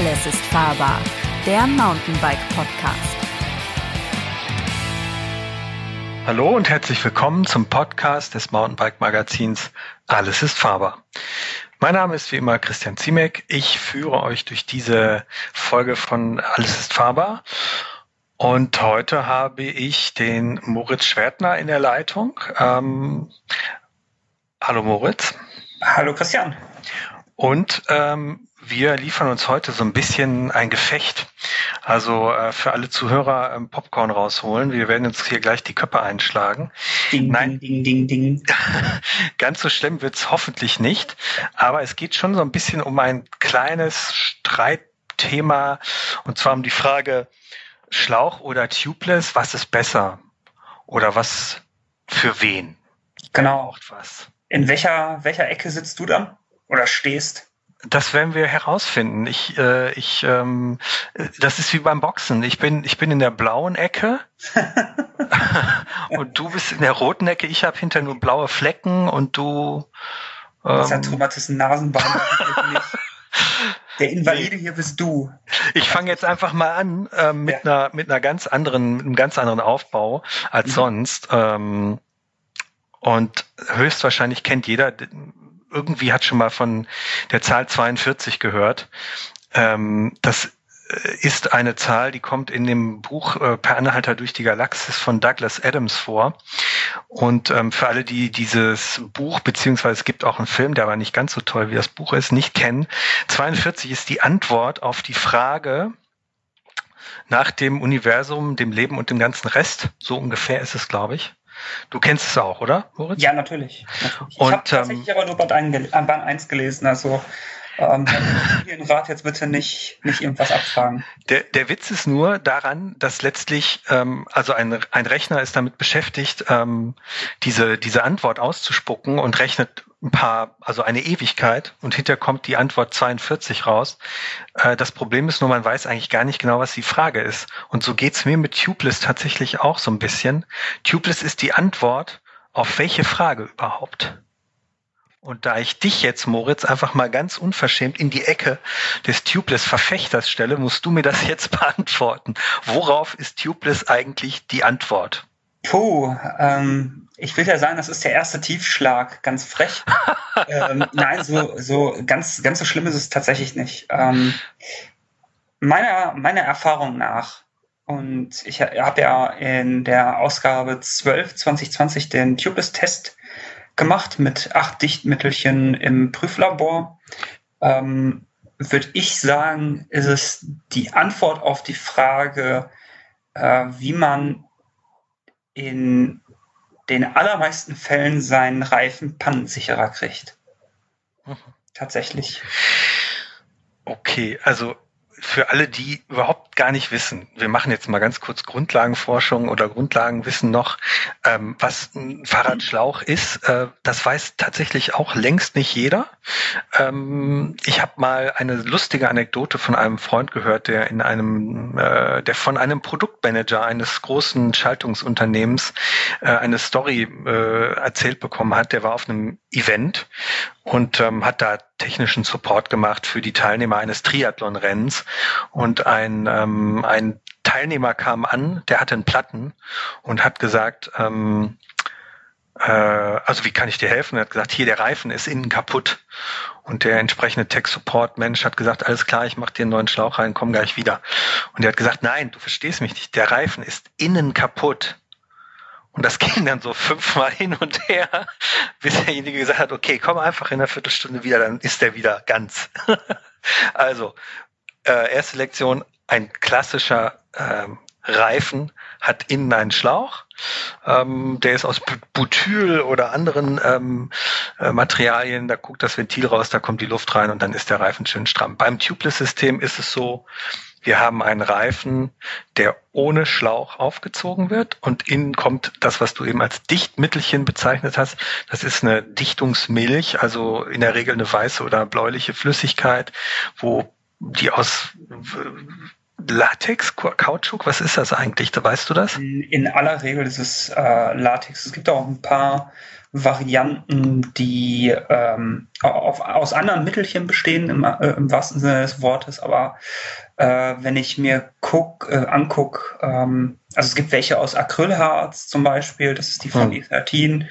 Alles ist fahrbar, der Mountainbike Podcast. Hallo und herzlich willkommen zum Podcast des Mountainbike Magazins Alles ist fahrbar. Mein Name ist wie immer Christian Ziemek. Ich führe euch durch diese Folge von Alles ist fahrbar. Und heute habe ich den Moritz Schwertner in der Leitung. Ähm, hallo Moritz. Hallo Christian. Und ähm, wir liefern uns heute so ein bisschen ein Gefecht. Also äh, für alle Zuhörer ähm, Popcorn rausholen. Wir werden uns hier gleich die Köpfe einschlagen. Ding, Nein, ding, ding, ding, ding. ganz so schlimm wird's hoffentlich nicht. Aber es geht schon so ein bisschen um ein kleines Streitthema. Und zwar um die Frage, Schlauch oder Tubeless, was ist besser? Oder was für wen? Genau. Was? In welcher, welcher Ecke sitzt du dann? Oder stehst? Das werden wir herausfinden. Ich, äh, ich, ähm, das ist wie beim Boxen. Ich bin, ich bin in der blauen Ecke und du bist in der roten Ecke. Ich habe hinter nur blaue Flecken und du. Ähm, das hat Thomas Nasenbein. Der Invalide nee. hier bist du. Ich fange jetzt einfach mal an äh, mit ja. einer mit einer ganz anderen, mit einem ganz anderen Aufbau als mhm. sonst. Ähm, und höchstwahrscheinlich kennt jeder irgendwie hat schon mal von der Zahl 42 gehört. Ähm, das äh, ist eine Zahl, die kommt in dem Buch äh, Per Anhalter durch die Galaxis von Douglas Adams vor. Und ähm, für alle, die dieses Buch, beziehungsweise es gibt auch einen Film, der aber nicht ganz so toll wie das Buch ist, nicht kennen, 42 ist die Antwort auf die Frage nach dem Universum, dem Leben und dem ganzen Rest. So ungefähr ist es, glaube ich. Du kennst es auch, oder, Moritz? Ja, natürlich. natürlich. Und, ich habe tatsächlich ähm, aber nur Band, 1, äh, Band 1 gelesen, also ähm, den Rat jetzt bitte nicht, nicht irgendwas abfragen. Der, der Witz ist nur daran, dass letztlich, ähm, also ein, ein Rechner ist damit beschäftigt, ähm, diese, diese Antwort auszuspucken und rechnet ein paar, also eine Ewigkeit und hinter kommt die Antwort 42 raus. Äh, das Problem ist nur, man weiß eigentlich gar nicht genau, was die Frage ist. Und so geht's mir mit Tubeless tatsächlich auch so ein bisschen. Tubeless ist die Antwort auf welche Frage überhaupt? Und da ich dich jetzt, Moritz, einfach mal ganz unverschämt in die Ecke des Tubeless-Verfechters stelle, musst du mir das jetzt beantworten. Worauf ist Tubeless eigentlich die Antwort? Puh, ähm, ich will ja sagen, das ist der erste Tiefschlag, ganz frech. ähm, nein, so, so ganz, ganz so schlimm ist es tatsächlich nicht. Ähm, meiner, meiner Erfahrung nach, und ich habe ja in der Ausgabe 12 2020 den Tubeless-Test gemacht mit acht Dichtmittelchen im Prüflabor. Ähm, Würde ich sagen, ist es die Antwort auf die Frage, äh, wie man in den allermeisten Fällen seinen Reifen pannensicherer kriegt. Mhm. Tatsächlich. Okay, also für alle, die überhaupt gar nicht wissen, wir machen jetzt mal ganz kurz Grundlagenforschung oder Grundlagenwissen noch, ähm, was ein Fahrradschlauch ist, äh, das weiß tatsächlich auch längst nicht jeder. Ähm, ich habe mal eine lustige Anekdote von einem Freund gehört, der in einem, äh, der von einem Produktmanager eines großen Schaltungsunternehmens äh, eine Story äh, erzählt bekommen hat. Der war auf einem Event und ähm, hat da technischen Support gemacht für die Teilnehmer eines Triathlon-Rennens. Und ein, ähm, ein Teilnehmer kam an, der hatte einen Platten und hat gesagt, ähm, äh, also wie kann ich dir helfen? Er hat gesagt, hier der Reifen ist innen kaputt. Und der entsprechende Tech-Support-Mensch hat gesagt, alles klar, ich mache dir einen neuen Schlauch rein, komm gleich wieder. Und er hat gesagt, nein, du verstehst mich nicht, der Reifen ist innen kaputt. Und das ging dann so fünfmal hin und her, bis derjenige gesagt hat, okay, komm einfach in einer Viertelstunde wieder, dann ist der wieder ganz. also, äh, erste Lektion, ein klassischer ähm, Reifen hat innen einen Schlauch. Ähm, der ist aus Butyl oder anderen ähm, äh, Materialien. Da guckt das Ventil raus, da kommt die Luft rein und dann ist der Reifen schön stramm. Beim Tubeless-System ist es so, wir haben einen Reifen, der ohne Schlauch aufgezogen wird und innen kommt das, was du eben als Dichtmittelchen bezeichnet hast. Das ist eine Dichtungsmilch, also in der Regel eine weiße oder bläuliche Flüssigkeit, wo die aus Latex, Kautschuk, was ist das eigentlich? Weißt du das? In aller Regel ist es äh, Latex. Es gibt auch ein paar Varianten, die ähm, auf, aus anderen Mittelchen bestehen, im, äh, im wahrsten Sinne des Wortes. Aber äh, wenn ich mir guck, äh, anguck, ähm, also es gibt welche aus Acrylharz zum Beispiel, das ist die von hm. E13.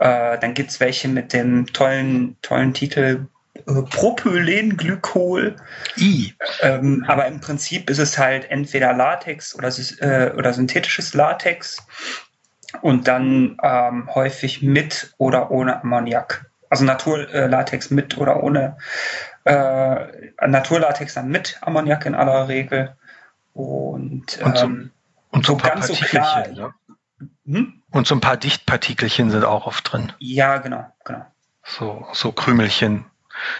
Äh, dann gibt's welche mit dem tollen, tollen Titel äh, Propylenglykol. I. Ähm, aber im Prinzip ist es halt entweder Latex oder, äh, oder synthetisches Latex und dann ähm, häufig mit oder ohne Ammoniak. Also Naturlatex mit oder ohne äh, Naturlatex dann mit Ammoniak in aller Regel. Und, und so, ähm, und so, so ganz so klar. Ne? Hm? Und so ein paar Dichtpartikelchen sind auch oft drin. Ja, genau, genau. So, so Krümelchen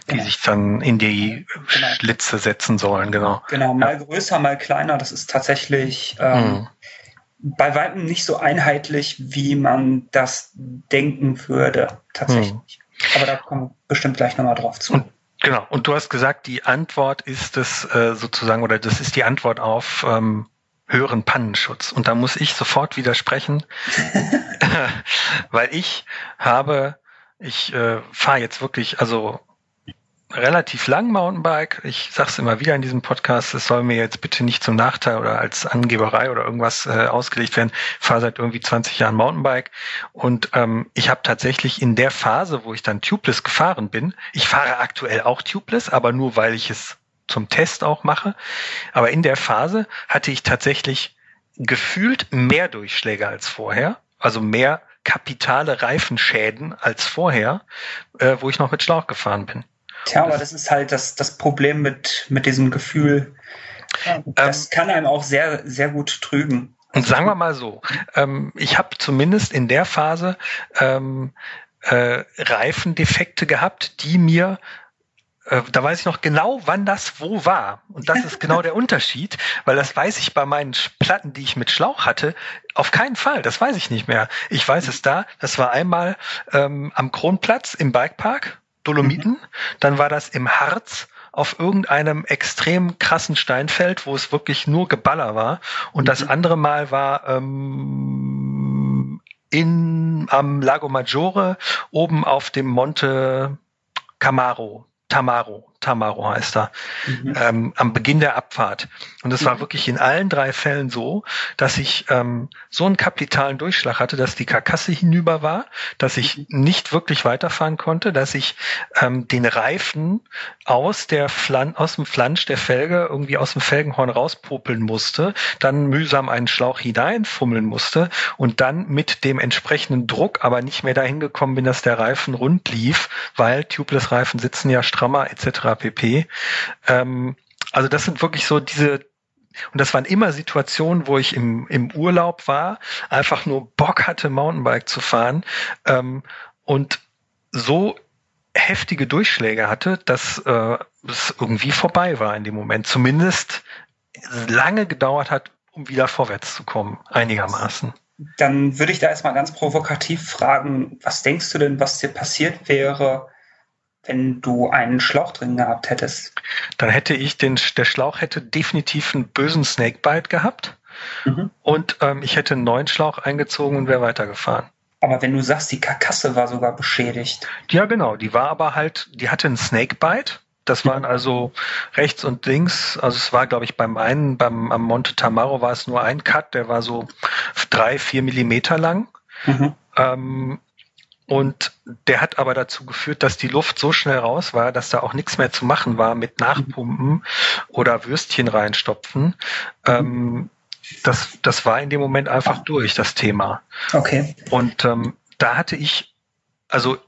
die genau. sich dann in die genau. Schlitze setzen sollen, genau. Genau, mal ja. größer, mal kleiner. Das ist tatsächlich ähm, mhm. bei weitem nicht so einheitlich, wie man das denken würde, tatsächlich. Mhm. Aber da kommen wir bestimmt gleich nochmal drauf zu. Und, genau, und du hast gesagt, die Antwort ist es äh, sozusagen, oder das ist die Antwort auf ähm, höheren Pannenschutz. Und da muss ich sofort widersprechen, weil ich habe, ich äh, fahre jetzt wirklich, also relativ lang Mountainbike. Ich sage es immer wieder in diesem Podcast, es soll mir jetzt bitte nicht zum Nachteil oder als Angeberei oder irgendwas äh, ausgelegt werden. Ich fahre seit irgendwie 20 Jahren Mountainbike und ähm, ich habe tatsächlich in der Phase, wo ich dann tubeless gefahren bin, ich fahre aktuell auch tubeless, aber nur weil ich es zum Test auch mache. Aber in der Phase hatte ich tatsächlich gefühlt mehr Durchschläge als vorher, also mehr kapitale Reifenschäden als vorher, äh, wo ich noch mit Schlauch gefahren bin. Tja, aber das ist halt das, das Problem mit, mit diesem Gefühl. Das ähm, kann einem auch sehr, sehr gut trügen. Und sagen wir mal so, ähm, ich habe zumindest in der Phase ähm, äh, Reifendefekte gehabt, die mir äh, da weiß ich noch genau, wann das wo war. Und das ist genau der Unterschied, weil das weiß ich bei meinen Platten, die ich mit Schlauch hatte, auf keinen Fall. Das weiß ich nicht mehr. Ich weiß es da. Das war einmal ähm, am Kronplatz im Bikepark Dolomiten. Mhm. Dann war das im Harz auf irgendeinem extrem krassen Steinfeld, wo es wirklich nur Geballer war. Und mhm. das andere Mal war ähm, in am Lago Maggiore oben auf dem Monte Camaro, Tamaro. Tamaro heißt er, mhm. ähm, am Beginn der Abfahrt. Und es war mhm. wirklich in allen drei Fällen so, dass ich ähm, so einen kapitalen Durchschlag hatte, dass die Karkasse hinüber war, dass ich mhm. nicht wirklich weiterfahren konnte, dass ich ähm, den Reifen aus der Flan aus dem Flansch der Felge irgendwie aus dem Felgenhorn rauspopeln musste, dann mühsam einen Schlauch hineinfummeln musste und dann mit dem entsprechenden Druck aber nicht mehr dahin gekommen bin, dass der Reifen rund lief, weil Tubeless-Reifen sitzen ja strammer etc pp. Ähm, also das sind wirklich so diese und das waren immer Situationen, wo ich im, im Urlaub war, einfach nur Bock hatte, Mountainbike zu fahren ähm, und so heftige Durchschläge hatte, dass äh, es irgendwie vorbei war in dem Moment. Zumindest lange gedauert hat, um wieder vorwärts zu kommen, einigermaßen. Dann würde ich da erstmal ganz provokativ fragen, was denkst du denn, was dir passiert wäre, wenn du einen Schlauch drin gehabt hättest? Dann hätte ich den, der Schlauch hätte definitiv einen bösen Snakebite gehabt. Mhm. Und ähm, ich hätte einen neuen Schlauch eingezogen und wäre weitergefahren. Aber wenn du sagst, die Karkasse war sogar beschädigt. Ja, genau. Die war aber halt, die hatte einen Snakebite. Das waren also rechts und links. Also es war, glaube ich, beim einen, beim am Monte Tamaro war es nur ein Cut, der war so drei, vier Millimeter lang. Mhm. Ähm, und der hat aber dazu geführt, dass die Luft so schnell raus war, dass da auch nichts mehr zu machen war mit Nachpumpen oder Würstchen reinstopfen. Ähm, das, das war in dem Moment einfach durch, das Thema. Okay. Und ähm, da hatte ich, also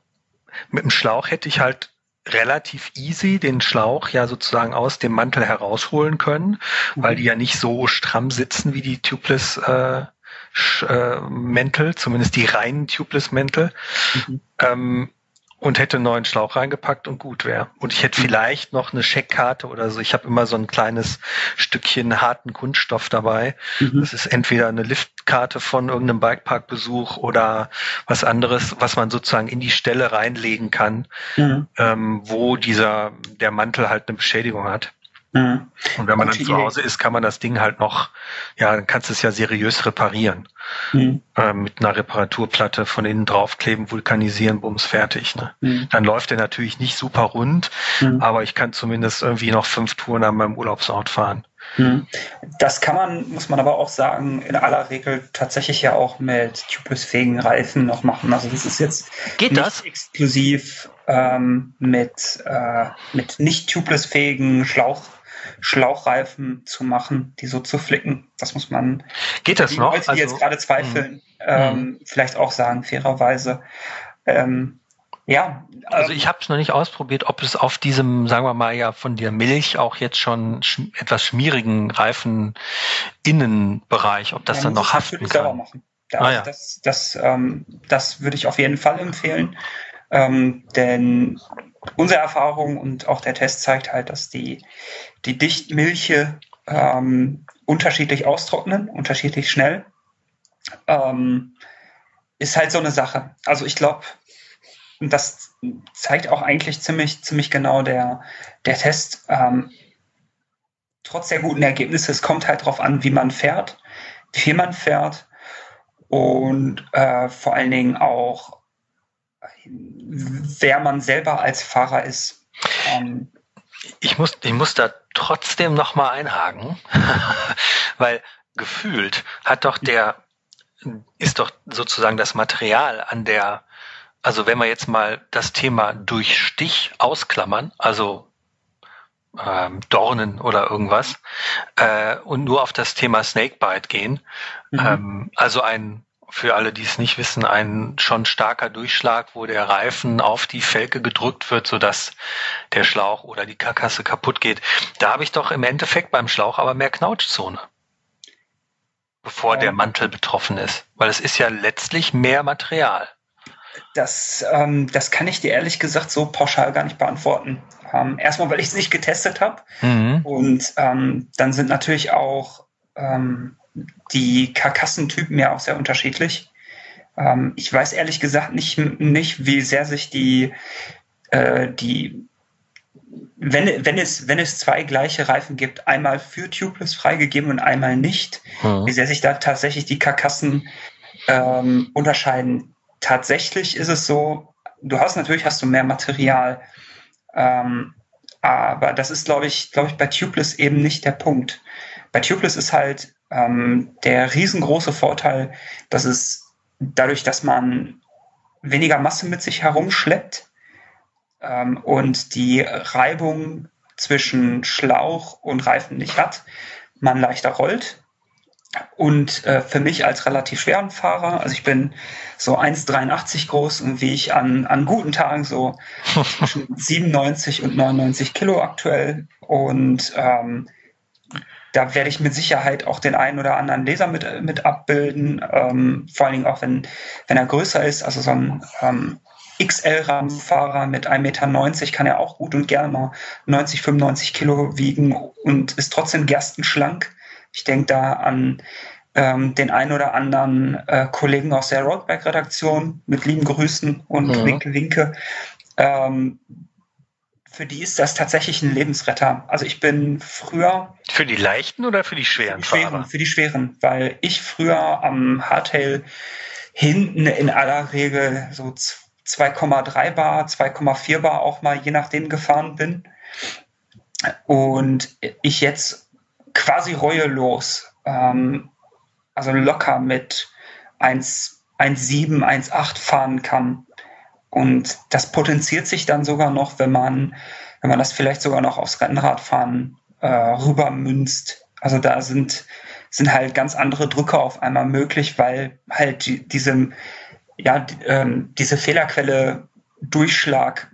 mit dem Schlauch hätte ich halt relativ easy den Schlauch ja sozusagen aus dem Mantel herausholen können, weil mhm. die ja nicht so stramm sitzen wie die Tubeless äh, äh, Mäntel, zumindest die reinen Tubeless-Mäntel, mhm. ähm, und hätte einen neuen Schlauch reingepackt und gut wäre. Und ich hätte mhm. vielleicht noch eine Scheckkarte oder so. Ich habe immer so ein kleines Stückchen harten Kunststoff dabei. Mhm. Das ist entweder eine Liftkarte von irgendeinem Bikeparkbesuch oder was anderes, was man sozusagen in die Stelle reinlegen kann, mhm. ähm, wo dieser der Mantel halt eine Beschädigung hat. Mhm. Und wenn man dann zu Hause ist, kann man das Ding halt noch, ja, dann kannst du es ja seriös reparieren. Mhm. Äh, mit einer Reparaturplatte von innen draufkleben, vulkanisieren, bums, fertig. Ne? Mhm. Dann läuft der natürlich nicht super rund, mhm. aber ich kann zumindest irgendwie noch fünf Touren an meinem Urlaubsort fahren. Mhm. Das kann man, muss man aber auch sagen, in aller Regel tatsächlich ja auch mit tubeless-fähigen Reifen noch machen. Also das ist jetzt Geht nicht das? exklusiv ähm, mit, äh, mit nicht tubeless-fähigen Schlauch, Schlauchreifen zu machen, die so zu flicken. Das muss man. Geht das die noch? Leute, die also, jetzt gerade zweifeln, mhm. ähm, mhm. vielleicht auch sagen, fairerweise. Ähm, ja. Also ich habe es noch nicht ausprobiert, ob es auf diesem, sagen wir mal ja, von der Milch auch jetzt schon schm etwas schmierigen Reifen Innenbereich, ob das ja, dann noch haften kann. Machen. Da, ah, ja. Das, das, ähm, das würde ich auf jeden Fall empfehlen, ähm, denn unsere Erfahrung und auch der Test zeigt halt, dass die, die Dichtmilche ähm, unterschiedlich austrocknen, unterschiedlich schnell. Ähm, ist halt so eine Sache. Also ich glaube, das zeigt auch eigentlich ziemlich, ziemlich genau der, der Test. Ähm, trotz der guten Ergebnisse, es kommt halt darauf an, wie man fährt, wie viel man fährt und äh, vor allen Dingen auch, wer man selber als Fahrer ist. Ähm, ich, muss, ich muss da trotzdem nochmal einhaken, weil gefühlt hat doch der, ist doch sozusagen das Material an der also wenn wir jetzt mal das Thema durch Stich ausklammern, also ähm, Dornen oder irgendwas, äh, und nur auf das Thema Snakebite gehen, mhm. ähm, also ein für alle, die es nicht wissen, ein schon starker Durchschlag, wo der Reifen auf die Felge gedrückt wird, sodass der Schlauch oder die Karkasse kaputt geht. Da habe ich doch im Endeffekt beim Schlauch aber mehr Knautschzone, bevor ja. der Mantel betroffen ist, weil es ist ja letztlich mehr Material. Das, ähm, das kann ich dir ehrlich gesagt so pauschal gar nicht beantworten. Ähm, erstmal, weil ich es nicht getestet habe. Mhm. Und ähm, dann sind natürlich auch ähm, die Karkassentypen ja auch sehr unterschiedlich. Ähm, ich weiß ehrlich gesagt nicht, nicht wie sehr sich die, äh, die wenn, wenn, es, wenn es zwei gleiche Reifen gibt, einmal für Tubeless freigegeben und einmal nicht, mhm. wie sehr sich da tatsächlich die Karkassen ähm, unterscheiden tatsächlich ist es so, du hast natürlich hast du mehr Material, ähm, aber das ist, glaube ich, glaube ich, bei Tubeless eben nicht der Punkt. Bei Tubeless ist halt ähm, der riesengroße Vorteil, dass es dadurch, dass man weniger Masse mit sich herumschleppt ähm, und die Reibung zwischen Schlauch und Reifen nicht hat, man leichter rollt und äh, für mich als relativ schweren Fahrer, also ich bin so 1,83 groß und wie ich an, an guten Tagen so zwischen 97 und 99 Kilo aktuell. Und ähm, da werde ich mit Sicherheit auch den einen oder anderen Leser mit, mit abbilden. Ähm, vor allen Dingen auch, wenn, wenn er größer ist. Also so ein ähm, XL-Rahmenfahrer mit 1,90 Meter kann er auch gut und gerne mal 90, 95 Kilo wiegen und ist trotzdem gerstenschlank. Ich denke da an ähm, den ein oder anderen äh, Kollegen aus der Roadback-Redaktion mit lieben Grüßen und mhm. Winke, Winke. Ähm, für die ist das tatsächlich ein Lebensretter. Also ich bin früher. Für die leichten oder für die schweren, für die schweren Fahrer? Für die schweren, weil ich früher am Hardtail hinten in aller Regel so 2,3 Bar, 2,4 Bar auch mal je nachdem gefahren bin. Und ich jetzt quasi reuelos, ähm, also locker mit 1,7, 1,8 fahren kann. Und das potenziert sich dann sogar noch, wenn man, wenn man das vielleicht sogar noch aufs Rennradfahren äh, rübermünzt. Also da sind, sind halt ganz andere Drücke auf einmal möglich, weil halt die, diese, ja, die, ähm, diese Fehlerquelle Durchschlag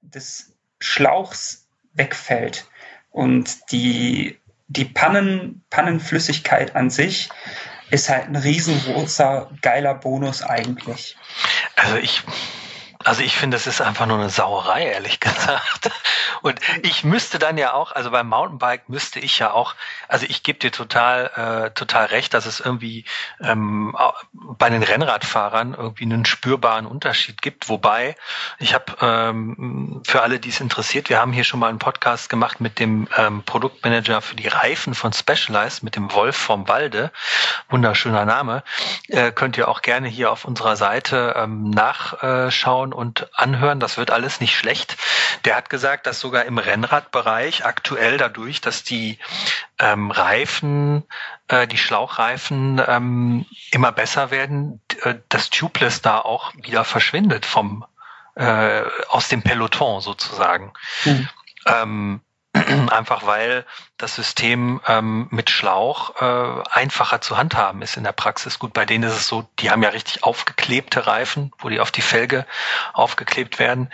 des Schlauchs wegfällt und die die Pannen, Pannenflüssigkeit an sich ist halt ein riesengroßer, geiler Bonus eigentlich. Also ich, also ich finde, es ist einfach nur eine Sauerei, ehrlich gesagt. Und ich müsste dann ja auch, also beim Mountainbike müsste ich ja auch, also ich gebe dir total, äh, total recht, dass es irgendwie ähm, bei den Rennradfahrern irgendwie einen spürbaren Unterschied gibt. Wobei, ich habe ähm, für alle, die es interessiert, wir haben hier schon mal einen Podcast gemacht mit dem ähm, Produktmanager für die Reifen von Specialized, mit dem Wolf vom Walde. Wunderschöner Name. Äh, könnt ihr auch gerne hier auf unserer Seite ähm, nachschauen und anhören. Das wird alles nicht schlecht. Der hat gesagt, dass sogar im Rennradbereich aktuell dadurch, dass die ähm, Reifen, äh, die Schlauchreifen ähm, immer besser werden, äh, das Tubeless da auch wieder verschwindet vom äh, aus dem Peloton sozusagen. Mhm. Ähm, einfach weil das System ähm, mit Schlauch äh, einfacher zu handhaben ist in der Praxis. Gut, bei denen ist es so, die haben ja richtig aufgeklebte Reifen, wo die auf die Felge aufgeklebt werden.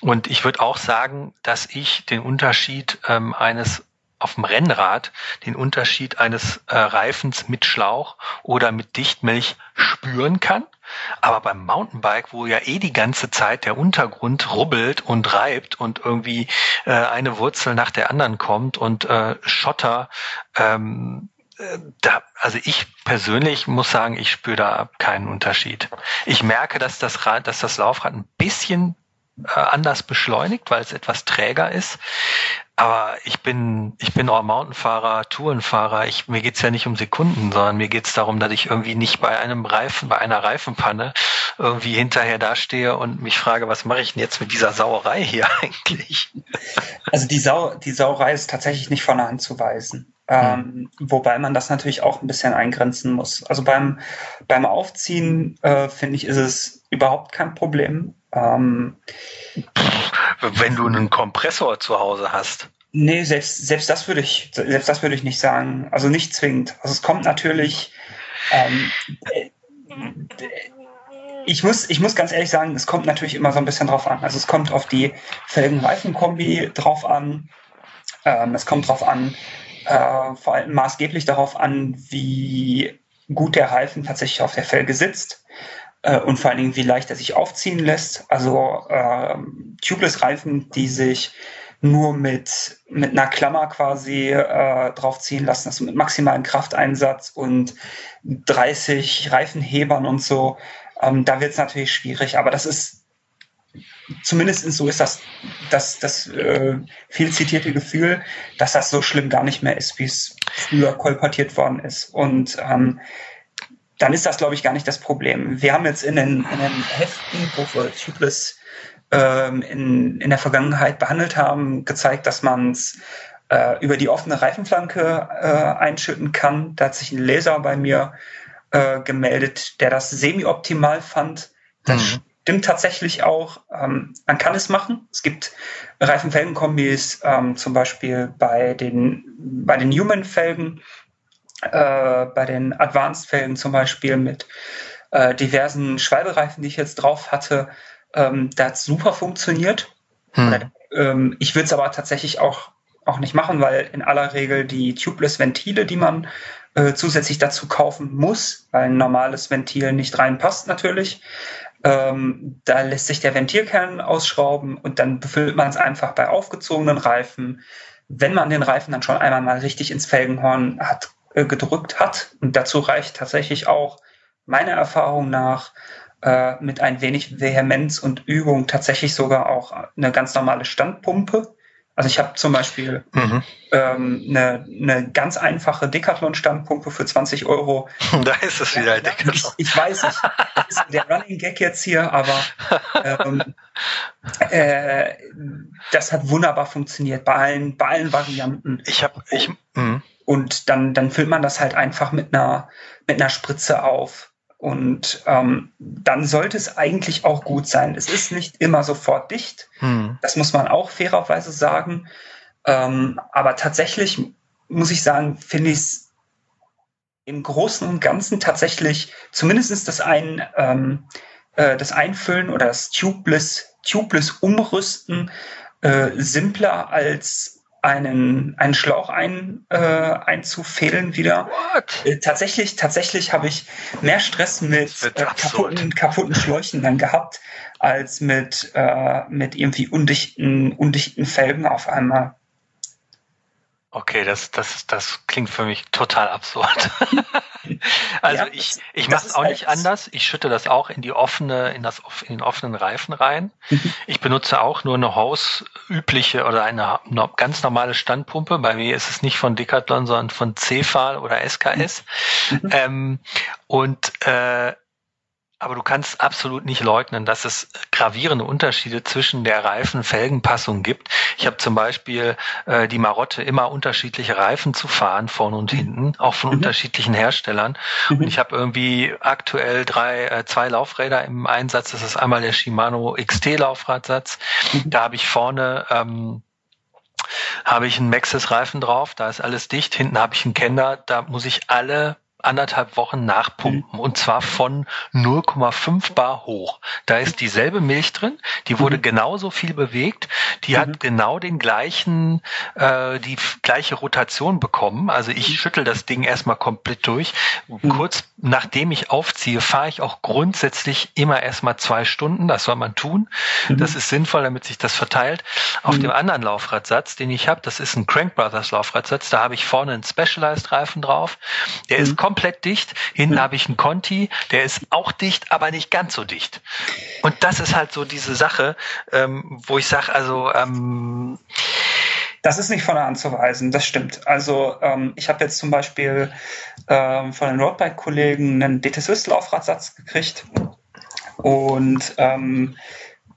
Und ich würde auch sagen, dass ich den Unterschied ähm, eines auf dem Rennrad den Unterschied eines äh, Reifens mit Schlauch oder mit Dichtmilch spüren kann. Aber beim Mountainbike, wo ja eh die ganze Zeit der Untergrund rubbelt und reibt und irgendwie äh, eine Wurzel nach der anderen kommt und äh, Schotter, ähm, äh, da, also ich persönlich muss sagen, ich spüre da keinen Unterschied. Ich merke, dass das Rad, dass das Laufrad ein bisschen äh, anders beschleunigt, weil es etwas träger ist. Aber ich bin, ich bin auch Mountainfahrer, Tourenfahrer. Ich, mir geht's ja nicht um Sekunden, sondern mir geht's darum, dass ich irgendwie nicht bei einem Reifen, bei einer Reifenpanne irgendwie hinterher dastehe und mich frage, was mache ich denn jetzt mit dieser Sauerei hier eigentlich? Also die, Sau, die Sauerei ist tatsächlich nicht von der Hand zu weisen. Ähm, hm. Wobei man das natürlich auch ein bisschen eingrenzen muss. Also beim, beim Aufziehen, äh, finde ich, ist es überhaupt kein Problem. Ähm, wenn du einen Kompressor zu Hause hast. Nee, selbst, selbst das würde ich, selbst das würde ich nicht sagen. Also nicht zwingend. Also es kommt natürlich, ähm, ich muss, ich muss ganz ehrlich sagen, es kommt natürlich immer so ein bisschen drauf an. Also es kommt auf die Felgen-Reifen-Kombi drauf an. Ähm, es kommt drauf an, äh, vor allem maßgeblich darauf an, wie gut der Reifen tatsächlich auf der Felge sitzt äh, und vor allen Dingen, wie leicht er sich aufziehen lässt. Also äh, Tubeless-Reifen, die sich nur mit, mit einer Klammer quasi äh, draufziehen lassen, also mit maximalen Krafteinsatz und 30 Reifenhebern und so. Ähm, da wird es natürlich schwierig, aber das ist zumindest so ist das das, das äh, viel zitierte Gefühl, dass das so schlimm gar nicht mehr ist, wie es früher kolportiert worden ist. Und ähm, dann ist das, glaube ich, gar nicht das Problem. Wir haben jetzt in den, in den Heften, wo wir Tubeless ähm, in, in der Vergangenheit behandelt haben, gezeigt, dass man es äh, über die offene Reifenflanke äh, einschütten kann. Da hat sich ein Leser bei mir äh, gemeldet, der das semi-optimal fand. Das mhm. stimmt tatsächlich auch. Ähm, man kann es machen. Es gibt Reifenfelgenkombis, ähm, zum Beispiel bei den, bei den Human-Felgen, äh, bei den Advanced-Felgen zum Beispiel mit äh, diversen Schwalbereifen, die ich jetzt drauf hatte, ähm, da hat super funktioniert. Hm. Oder, ähm, ich würde es aber tatsächlich auch, auch nicht machen, weil in aller Regel die Tubeless-Ventile, die man äh, zusätzlich dazu kaufen muss, weil ein normales Ventil nicht reinpasst natürlich, ähm, da lässt sich der Ventilkern ausschrauben und dann befüllt man es einfach bei aufgezogenen Reifen. Wenn man den Reifen dann schon einmal mal richtig ins Felgenhorn hat gedrückt hat. Und dazu reicht tatsächlich auch meiner Erfahrung nach äh, mit ein wenig Vehemenz und Übung tatsächlich sogar auch eine ganz normale Standpumpe. Also ich habe zum Beispiel mhm. ähm, eine, eine ganz einfache Decathlon-Standpumpe für 20 Euro. Da ist es wieder, Decathlon. Ich, ich weiß, ich, das ist der Running Gag jetzt hier, aber ähm, äh, das hat wunderbar funktioniert bei allen, bei allen Varianten. Ich habe, ich, mh. Und dann, dann füllt man das halt einfach mit einer, mit einer Spritze auf. Und ähm, dann sollte es eigentlich auch gut sein. Es ist nicht immer sofort dicht. Hm. Das muss man auch fairerweise sagen. Ähm, aber tatsächlich muss ich sagen, finde ich es im Großen und Ganzen tatsächlich zumindest das ein ähm, äh, das Einfüllen oder das Tubeless, Tubeless Umrüsten äh, simpler als einen, einen Schlauch ein, äh, einzufädeln wieder. Äh, tatsächlich, tatsächlich habe ich mehr Stress mit äh, kaputten, kaputten Schläuchen dann gehabt, als mit, äh, mit irgendwie undichten, undichten Felgen auf einmal. Okay, das, das, das klingt für mich total absurd. also ja, ich, ich mache es auch nicht anders. Ich schütte das auch in die offene, in das in den offenen Reifen rein. Mhm. Ich benutze auch nur eine hausübliche oder eine ganz normale Standpumpe. Bei mir ist es nicht von Decathlon, sondern von Cefal oder SKS. Mhm. Ähm, und äh, aber du kannst absolut nicht leugnen, dass es gravierende Unterschiede zwischen der Reifen-Felgenpassung gibt. Ich habe zum Beispiel äh, die Marotte, immer unterschiedliche Reifen zu fahren, vorne und hinten, auch von mhm. unterschiedlichen Herstellern. Mhm. Und ich habe irgendwie aktuell drei, äh, zwei Laufräder im Einsatz. Das ist einmal der Shimano XT-Laufradsatz. Mhm. Da habe ich vorne ähm, habe ich einen Maxxis-Reifen drauf, da ist alles dicht. Hinten habe ich einen Kender, da muss ich alle anderthalb Wochen nachpumpen mhm. und zwar von 0,5 Bar hoch. Da ist dieselbe Milch drin, die wurde mhm. genauso viel bewegt, die mhm. hat genau den gleichen, äh, die gleiche Rotation bekommen. Also ich mhm. schüttel das Ding erstmal komplett durch. Mhm. Kurz nachdem ich aufziehe, fahre ich auch grundsätzlich immer erstmal zwei Stunden. Das soll man tun. Mhm. Das ist sinnvoll, damit sich das verteilt. Auf dem anderen Laufradsatz, den ich habe, das ist ein Crank Brothers Laufradsatz, da habe ich vorne einen Specialized Reifen drauf. Der ist komplett komplett dicht. Hinten mhm. habe ich einen Conti, der ist auch dicht, aber nicht ganz so dicht. Und das ist halt so diese Sache, ähm, wo ich sage, also ähm, das ist nicht von der Hand zu weisen, das stimmt. Also ähm, ich habe jetzt zum Beispiel ähm, von den Roadbike-Kollegen einen DT Swiss Laufradsatz gekriegt und ähm,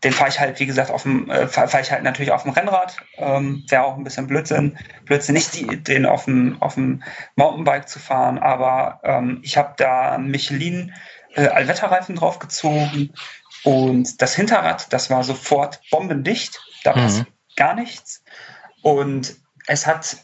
den fahre ich halt, wie gesagt, auf dem, äh, fahre ich halt natürlich auf dem Rennrad. Ähm, Wäre auch ein bisschen Blödsinn, Blödsinn nicht die, den auf dem, auf dem Mountainbike zu fahren, aber ähm, ich habe da Michelin äh, Allwetterreifen draufgezogen und das Hinterrad, das war sofort bombendicht, da mhm. passt gar nichts. Und es hat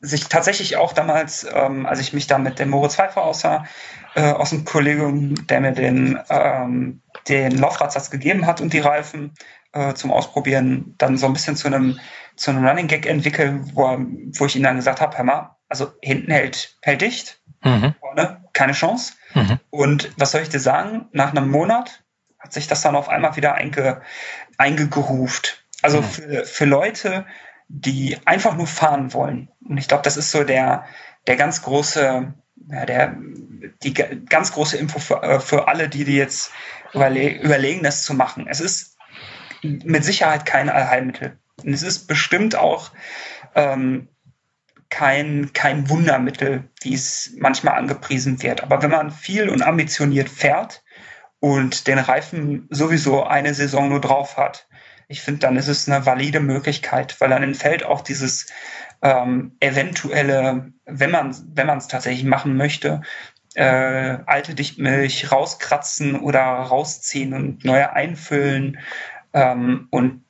sich tatsächlich auch damals, ähm, als ich mich da mit dem Moritz Pfeiffer aussah, äh, aus dem Kollegium, der mir den, ähm, den Laufradsatz gegeben hat und die Reifen äh, zum Ausprobieren, dann so ein bisschen zu einem, zu einem Running Gag entwickeln, wo, wo ich ihm dann gesagt habe, hör mal, also hinten hält, hält dicht, mhm. vorne keine Chance. Mhm. Und was soll ich dir sagen? Nach einem Monat hat sich das dann auf einmal wieder einge, eingegeruft. Also mhm. für, für Leute, die einfach nur fahren wollen. Und ich glaube, das ist so der, der ganz große, ja, der, die ganz große Info für, äh, für alle, die, die jetzt überle überlegen, das zu machen. Es ist mit Sicherheit kein Allheilmittel. Und es ist bestimmt auch ähm, kein, kein Wundermittel, wie es manchmal angepriesen wird. Aber wenn man viel und ambitioniert fährt und den Reifen sowieso eine Saison nur drauf hat, ich finde, dann ist es eine valide Möglichkeit, weil dann entfällt auch dieses ähm, eventuelle, wenn man wenn man es tatsächlich machen möchte, äh, alte Dichtmilch rauskratzen oder rausziehen und neue einfüllen ähm, und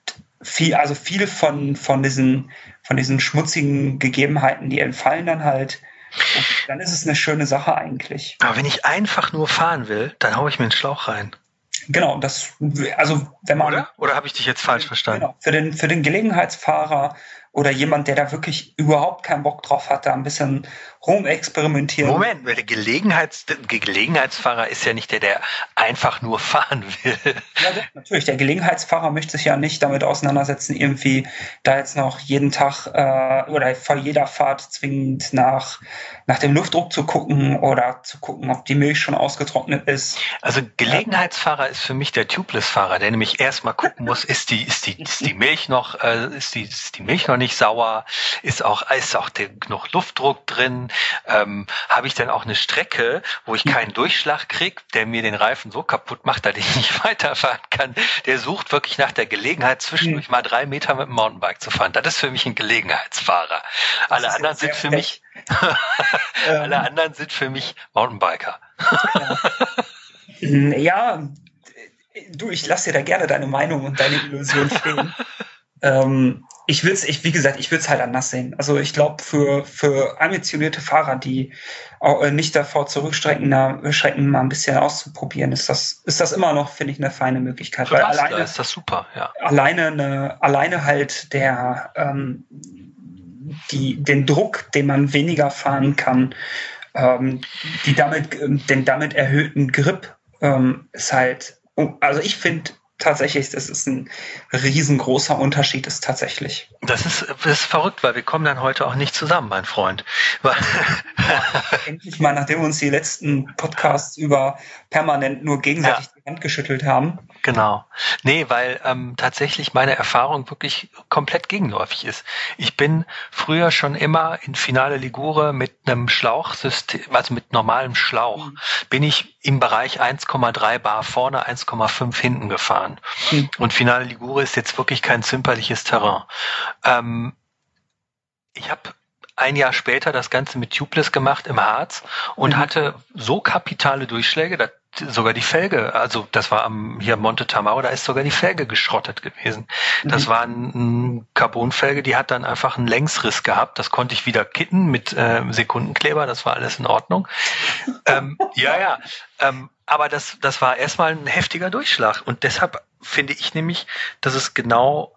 viel, also viele von von diesen von diesen schmutzigen Gegebenheiten, die entfallen dann halt. Und dann ist es eine schöne Sache eigentlich. Aber wenn ich einfach nur fahren will, dann haue ich mir einen Schlauch rein. Genau, das, also wenn man. Oder? Oder habe ich dich jetzt falsch verstanden? Genau, für den, für den Gelegenheitsfahrer oder jemand, der da wirklich überhaupt keinen Bock drauf hat, da ein bisschen rumexperimentieren. Moment, weil der Gelegenheits, Gelegenheitsfahrer ist ja nicht der, der einfach nur fahren will. Ja, natürlich. Der Gelegenheitsfahrer möchte sich ja nicht damit auseinandersetzen, irgendwie da jetzt noch jeden Tag äh, oder vor jeder Fahrt zwingend nach, nach dem Luftdruck zu gucken oder zu gucken, ob die Milch schon ausgetrocknet ist. Also Gelegenheitsfahrer ist für mich der Tubeless-Fahrer, der nämlich erstmal gucken muss, ist die, ist die, ist die Milch noch, äh, ist die, ist die Milch noch nicht sauer? Ist auch, ist auch genug Luftdruck drin? Ähm, Habe ich dann auch eine Strecke, wo ich keinen Durchschlag krieg, der mir den Reifen so kaputt macht, dass ich nicht weiterfahren kann? Der sucht wirklich nach der Gelegenheit, zwischendurch mal drei Meter mit dem Mountainbike zu fahren. Das ist für mich ein Gelegenheitsfahrer. Alle anderen sind für mich, alle anderen sind für mich Mountainbiker. ja, du, ich lasse dir da gerne deine Meinung und deine Illusion stehen. Ähm, ich will es, ich, wie gesagt, ich will es halt anders sehen. Also ich glaube, für, für ambitionierte Fahrer, die auch äh, nicht davor zurückstrecken, da, schrecken mal ein bisschen auszuprobieren, ist das, ist das immer noch, finde ich, eine feine Möglichkeit. Für Weil alleine ist das super, ja. Alleine, eine, alleine halt der, ähm, die, den Druck, den man weniger fahren kann, ähm, die damit, den damit erhöhten Grip ähm, ist halt, also ich finde tatsächlich, das ist ein riesengroßer Unterschied, ist tatsächlich. Das ist, das ist verrückt, weil wir kommen dann heute auch nicht zusammen, mein Freund. Endlich mal, nachdem wir uns die letzten Podcasts über permanent nur gegenseitig Hand geschüttelt haben. Genau. Nee, weil ähm, tatsächlich meine Erfahrung wirklich komplett gegenläufig ist. Ich bin früher schon immer in Finale Ligure mit einem Schlauchsystem, also mit normalem Schlauch, mhm. bin ich im Bereich 1,3 Bar vorne, 1,5 hinten gefahren. Mhm. Und Finale Ligure ist jetzt wirklich kein zimperliches Terrain. Ähm, ich habe ein Jahr später das Ganze mit Tubeless gemacht im Harz und mhm. hatte so kapitale Durchschläge, dass sogar die Felge, also das war am hier Monte Tamaro, da ist sogar die Felge geschrottet gewesen. Das mhm. war ein, ein Carbonfelge, die hat dann einfach einen Längsriss gehabt. Das konnte ich wieder kitten mit äh, Sekundenkleber, das war alles in Ordnung. ähm, ja, ja. Ähm, aber das, das war erstmal ein heftiger Durchschlag. Und deshalb finde ich nämlich, dass es genau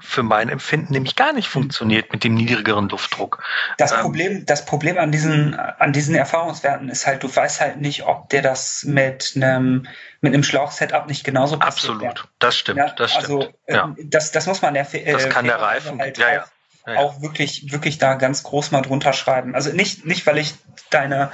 für mein Empfinden nämlich gar nicht funktioniert mit dem niedrigeren Luftdruck. Das ähm, Problem, das Problem an diesen, an diesen Erfahrungswerten ist halt, du weißt halt nicht, ob der das mit einem, mit einem Schlauchsetup nicht genauso passiert. Absolut, ja. das stimmt, ja, das also, stimmt. Also, ja. das, das muss man der, äh, Das kann der Reifen, halt ja, ja. Auch, auch wirklich, wirklich da ganz groß mal drunter schreiben. Also nicht, nicht, weil ich deine,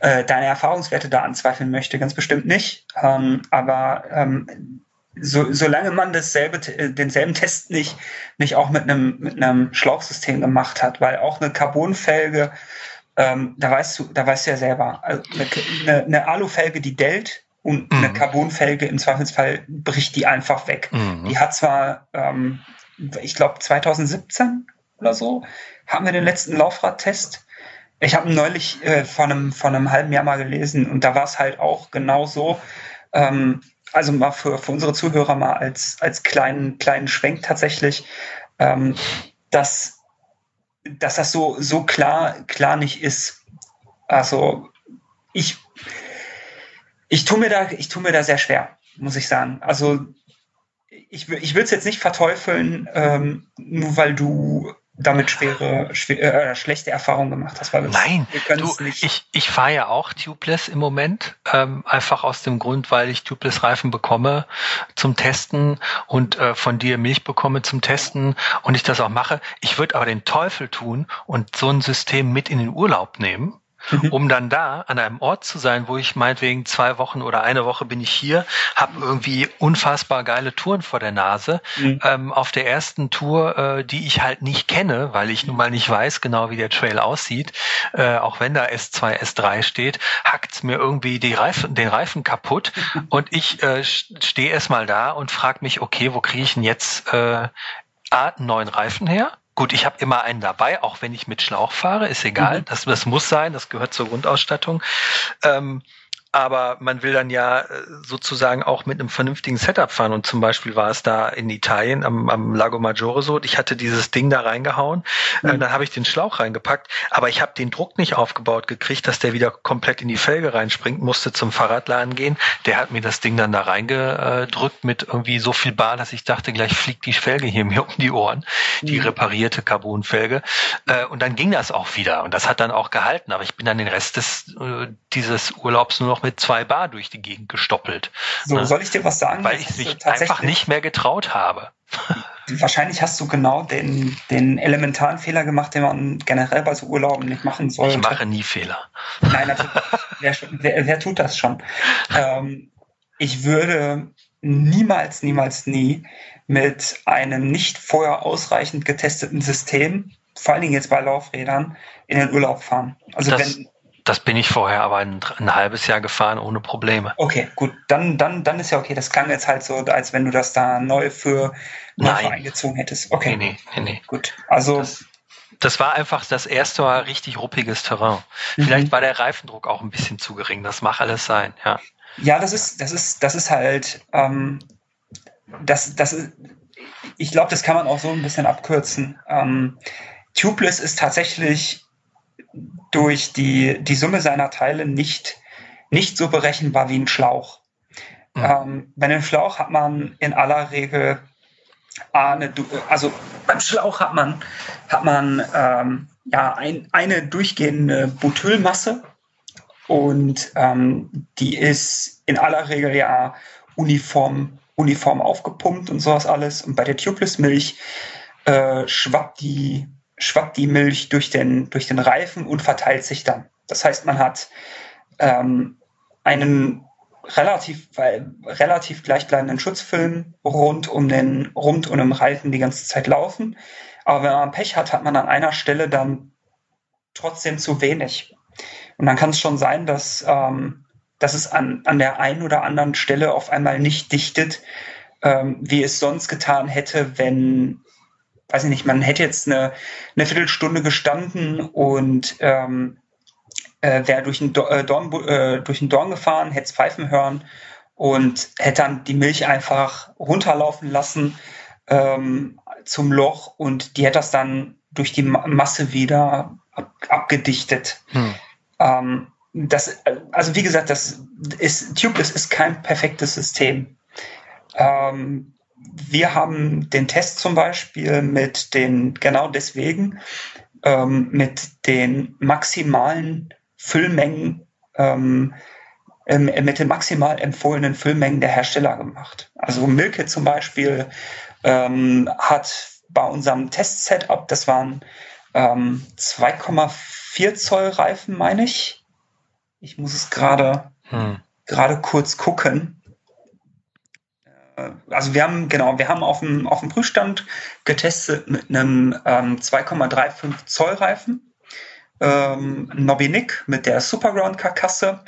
äh, deine Erfahrungswerte da anzweifeln möchte, ganz bestimmt nicht. Ähm, aber ähm, so, solange man dasselbe, äh, denselben Test nicht, nicht auch mit einem, mit einem Schlauchsystem gemacht hat, weil auch eine Carbonfelge, ähm, da weißt du, da weißt du ja selber, also eine, eine Alufelge, die dellt und mhm. eine Carbonfelge im Zweifelsfall bricht die einfach weg. Mhm. Die hat zwar, ähm, ich glaube 2017 oder so, haben wir den letzten Laufradtest. Ich habe neulich äh, vor, einem, vor einem halben Jahr mal gelesen und da war es halt auch genau so. Ähm, also mal für, für unsere Zuhörer mal als, als kleinen, kleinen Schwenk tatsächlich, ähm, dass, dass das so, so klar, klar nicht ist. Also ich, ich tue mir da, ich tue mir da sehr schwer, muss ich sagen. Also ich, ich will es jetzt nicht verteufeln, ähm, nur weil du damit schwere, schwere äh, schlechte Erfahrungen gemacht hast. Weil Nein, du, ich, ich fahre ja auch Tubeless im Moment, ähm, einfach aus dem Grund, weil ich Tubeless-Reifen bekomme zum Testen und äh, von dir Milch bekomme zum Testen und ich das auch mache. Ich würde aber den Teufel tun und so ein System mit in den Urlaub nehmen Mhm. um dann da an einem Ort zu sein, wo ich meinetwegen zwei Wochen oder eine Woche bin ich hier, habe irgendwie unfassbar geile Touren vor der Nase. Mhm. Ähm, auf der ersten Tour, äh, die ich halt nicht kenne, weil ich nun mal nicht weiß genau, wie der Trail aussieht, äh, auch wenn da S2, S3 steht, hackt's mir irgendwie die Reifen, den Reifen kaputt und ich äh, stehe erstmal da und frage mich, okay, wo kriege ich denn jetzt äh, A, einen neuen Reifen her? Gut, ich habe immer einen dabei, auch wenn ich mit Schlauch fahre, ist egal. Mhm. Das, das muss sein, das gehört zur Grundausstattung. Ähm, aber man will dann ja äh, sozusagen auch mit einem vernünftigen Setup fahren. Und zum Beispiel war es da in Italien am, am Lago Maggiore so, ich hatte dieses Ding da reingehauen, äh, mhm. dann habe ich den Schlauch reingepackt, aber ich habe den Druck nicht aufgebaut gekriegt, dass der wieder komplett in die Felge reinspringt, musste zum Fahrradladen gehen. Der hat mir das Ding dann da reingedrückt mit irgendwie so viel Bar, dass ich dachte, gleich fliegt die Felge hier mir um die Ohren, die mhm. reparierte Carbonfelge. Äh, und dann ging das auch wieder und das hat dann auch gehalten, aber ich bin dann den Rest des, dieses Urlaubs nur noch noch mit zwei Bar durch die Gegend gestoppelt. So, ne? soll ich dir was sagen? Weil ich mich einfach nicht mehr getraut habe. Wahrscheinlich hast du genau den, den elementaren Fehler gemacht, den man generell bei so Urlauben nicht machen sollte. Ich mache nie Fehler. Nein, natürlich. wer, wer, wer tut das schon? Ähm, ich würde niemals, niemals, nie mit einem nicht vorher ausreichend getesteten System, vor allen Dingen jetzt bei Laufrädern, in den Urlaub fahren. Also das, wenn das bin ich vorher aber ein, ein, halbes Jahr gefahren ohne Probleme. Okay, gut, dann, dann, dann ist ja okay. Das klang jetzt halt so, als wenn du das da neu für neu eingezogen hättest. Okay. Nee, nee, nee, nee. Gut. Also. Das, das war einfach das erste Mal richtig ruppiges Terrain. Mhm. Vielleicht war der Reifendruck auch ein bisschen zu gering. Das mag alles sein, ja. Ja, das ist, das ist, das ist halt, ähm, das, das ist, ich glaube, das kann man auch so ein bisschen abkürzen. Ähm, Tubeless ist tatsächlich durch die, die Summe seiner Teile nicht, nicht so berechenbar wie ein Schlauch. Mhm. Ähm, bei einem Schlauch hat man in aller Regel eine, also beim Schlauch hat man, hat man ähm, ja ein, eine durchgehende Butylmasse und ähm, die ist in aller Regel ja uniform, uniform aufgepumpt und sowas alles. Und bei der Tubeless-Milch äh, schwappt, die, schwappt die Milch durch den, durch den Reifen und verteilt sich dann. Das heißt, man hat ähm, einen relativ, weil, relativ gleichbleibenden Schutzfilm rund um den, rund um den Reifen die ganze Zeit laufen. Aber wenn man Pech hat, hat man an einer Stelle dann trotzdem zu wenig. Und dann kann es schon sein, dass, ähm, dass es an, an der einen oder anderen Stelle auf einmal nicht dichtet, ähm, wie es sonst getan hätte, wenn, weiß ich nicht, man hätte jetzt eine, eine Viertelstunde gestanden und ähm, äh, wäre durch den, äh, Dorn, äh, durch den Dorn gefahren, hätte es pfeifen hören und hätte dann die Milch einfach runterlaufen lassen ähm, zum Loch und die hätte das dann durch die Masse wieder ab, abgedichtet. Hm. Ähm, das, also wie gesagt, das ist, Tubeless ist kein perfektes System. Ähm, wir haben den Test zum Beispiel mit den, genau deswegen, ähm, mit den maximalen Füllmengen, ähm, mit den maximal empfohlenen Füllmengen der Hersteller gemacht. Also Milke zum Beispiel ähm, hat bei unserem Test-Setup, das waren ähm, 2,4 Zoll Reifen, meine ich. Ich muss es gerade hm. gerade kurz gucken. Äh, also wir haben genau, wir haben auf dem auf dem Prüfstand getestet mit einem ähm, 2,35 Zoll Reifen, ähm, Nobinik mit der Superground Karkasse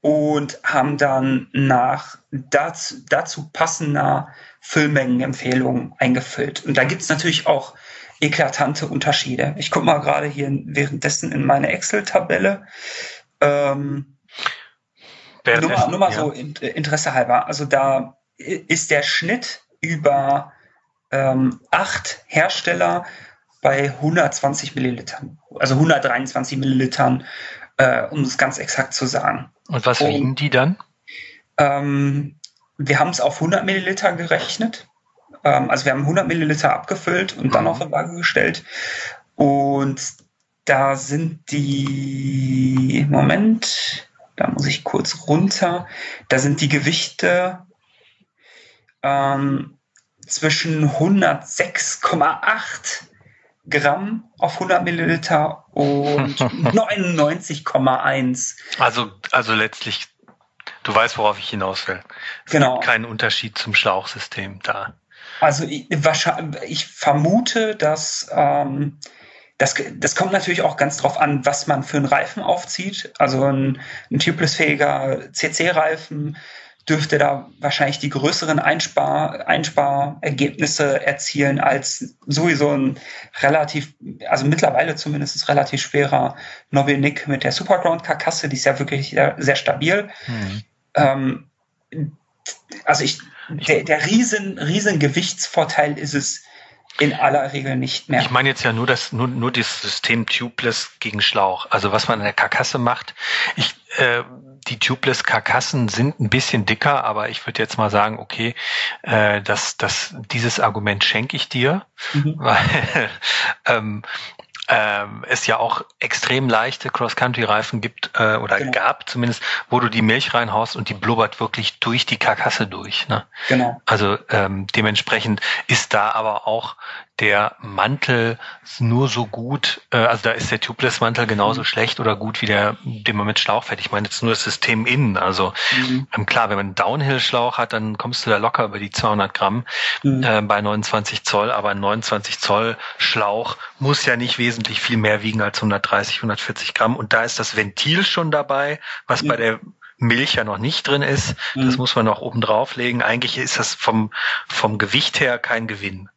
und haben dann nach dazu, dazu passender Füllmengenempfehlungen eingefüllt. Und da gibt es natürlich auch eklatante Unterschiede. Ich gucke mal gerade hier währenddessen in meine Excel-Tabelle. Ähm, nur mal, nur mal ja. so Interesse halber. Also da ist der Schnitt über ähm, acht Hersteller bei 120 Millilitern, also 123 Millilitern, äh, um es ganz exakt zu sagen. Und was wiegen die dann? Ähm, wir haben es auf 100 Milliliter gerechnet. Ähm, also wir haben 100 Milliliter abgefüllt und dann mhm. auf die Waage gestellt. Und da sind die, Moment, da muss ich kurz runter, da sind die Gewichte ähm, zwischen 106,8 Gramm auf 100 Milliliter und 99,1. Also, also letztlich, du weißt, worauf ich hinaus will. Es genau. gibt keinen Unterschied zum Schlauchsystem da. Also ich, ich vermute, dass ähm, das, das kommt natürlich auch ganz drauf an, was man für einen Reifen aufzieht. Also ein, ein tubelessfähiger CC-Reifen dürfte da wahrscheinlich die größeren Einspar, Einsparergebnisse erzielen als sowieso ein relativ, also mittlerweile zumindest relativ schwerer Nobilnik mit der Superground-Karkasse, die ist ja wirklich sehr, sehr stabil. Mhm. Ähm, also ich, der, der riesen, riesen Gewichtsvorteil ist es in aller Regel nicht mehr. Ich meine jetzt ja nur das, nur, nur das System Tubeless gegen Schlauch. Also was man in der Karkasse macht. Ich, äh, die Tubeless Karkassen sind ein bisschen dicker, aber ich würde jetzt mal sagen, okay, äh, das, das, dieses Argument schenke ich dir, mhm. weil ähm, ähm, es ja auch extrem leichte Cross-Country-Reifen gibt äh, oder genau. gab zumindest, wo du die Milch reinhaust und die blubbert wirklich durch die Karkasse durch. Ne? Genau. Also ähm, dementsprechend ist da aber auch der Mantel nur so gut, äh, also da ist der Tubeless-Mantel genauso mhm. schlecht oder gut wie der, den man mit Schlauch fährt. Ich meine jetzt nur das System innen. Also mhm. ähm, klar, wenn man einen Downhill-Schlauch hat, dann kommst du da locker über die 200 Gramm mhm. äh, bei 29 Zoll, aber ein 29 Zoll Schlauch muss ja nicht wesentlich viel mehr wiegen als 130, 140 Gramm. Und da ist das Ventil schon dabei, was bei der Milch ja noch nicht drin ist. Das muss man noch oben drauflegen. Eigentlich ist das vom, vom Gewicht her kein Gewinn.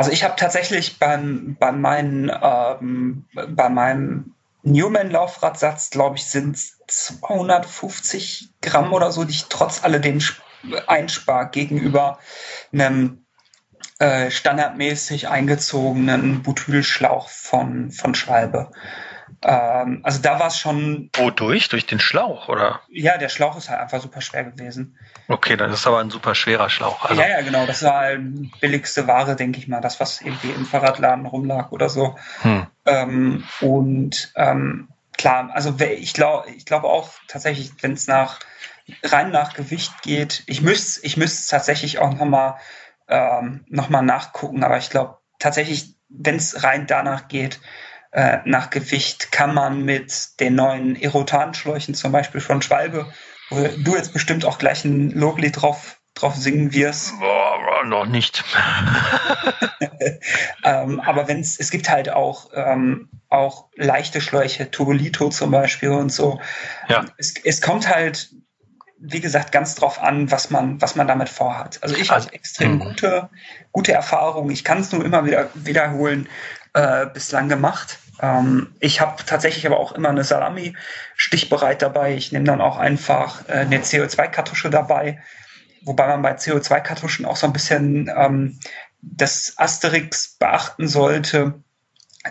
Also ich habe tatsächlich beim, bei, meinen, ähm, bei meinem Newman-Laufradsatz, glaube ich, sind 250 Gramm oder so, die ich trotz alledem einspare gegenüber einem äh, standardmäßig eingezogenen Butylschlauch von, von Schwalbe. Ähm, also da war es schon. Wodurch? Durch den Schlauch, oder? Ja, der Schlauch ist halt einfach super schwer gewesen. Okay, dann ist aber ein super schwerer Schlauch. Also. Ja, ja, genau. Das war halt billigste Ware, denke ich mal. Das, was irgendwie im Fahrradladen rumlag oder so. Hm. Ähm, und ähm, klar, also ich glaube ich glaube auch tatsächlich, wenn es nach rein nach Gewicht geht, ich müsste ich müsste tatsächlich auch nochmal ähm, noch nachgucken, aber ich glaube tatsächlich, wenn es rein danach geht, äh, nach Gewicht kann man mit den neuen Erotanschläuchen zum Beispiel von Schwalbe, wo du jetzt bestimmt auch gleich ein Loblied drauf, drauf singen wirst. Boah, noch nicht. ähm, aber wenn es, es gibt halt auch, ähm, auch leichte Schläuche, Tubolito zum Beispiel und so. Ja. Es, es kommt halt, wie gesagt, ganz drauf an, was man, was man damit vorhat. Also ich also, habe extrem mh. gute, gute Erfahrungen. Ich kann es nur immer wieder wiederholen äh, bislang gemacht. Ähm, ich habe tatsächlich aber auch immer eine Salami stichbereit dabei. Ich nehme dann auch einfach äh, eine CO2-Kartusche dabei, wobei man bei CO2-Kartuschen auch so ein bisschen ähm, das Asterix beachten sollte,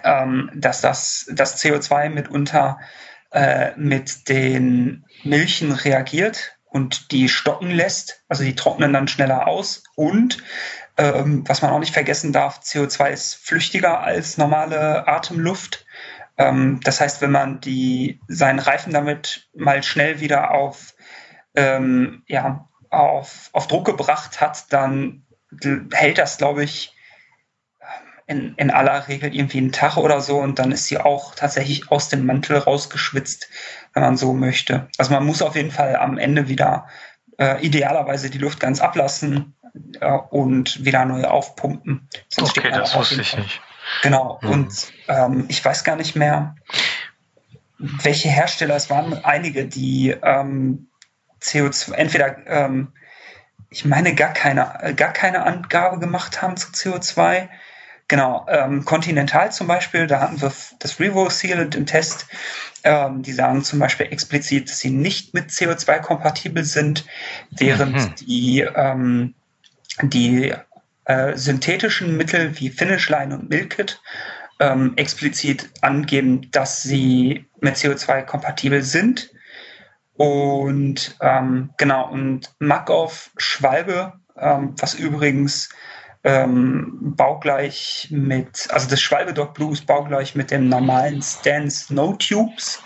ähm, dass das, das CO2 mitunter äh, mit den Milchen reagiert und die stocken lässt. Also die trocknen dann schneller aus und ähm, was man auch nicht vergessen darf, CO2 ist flüchtiger als normale Atemluft. Ähm, das heißt, wenn man die, seinen Reifen damit mal schnell wieder auf, ähm, ja, auf, auf Druck gebracht hat, dann hält das, glaube ich, in, in aller Regel irgendwie einen Tag oder so und dann ist sie auch tatsächlich aus dem Mantel rausgeschwitzt, wenn man so möchte. Also man muss auf jeden Fall am Ende wieder äh, idealerweise die Luft ganz ablassen, äh, und wieder neu aufpumpen. Sonst okay, das wusste ich nicht. Genau. Mhm. Und ähm, ich weiß gar nicht mehr, welche Hersteller, es waren einige, die ähm, CO2, entweder, ähm, ich meine, gar keine, gar keine Angabe gemacht haben zu CO2. Genau, ähm, Continental zum Beispiel, da hatten wir das Revo Sealant im Test. Ähm, die sagen zum Beispiel explizit, dass sie nicht mit CO2 kompatibel sind, während mhm. die ähm, die äh, synthetischen Mittel wie Finishline und Milkit ähm, explizit angeben, dass sie mit CO2 kompatibel sind. Und ähm, genau, und Makov Schwalbe, ähm, was übrigens ähm, baugleich mit, also das Schwalbe Dog Blue baugleich mit dem normalen Stan Snow Tubes.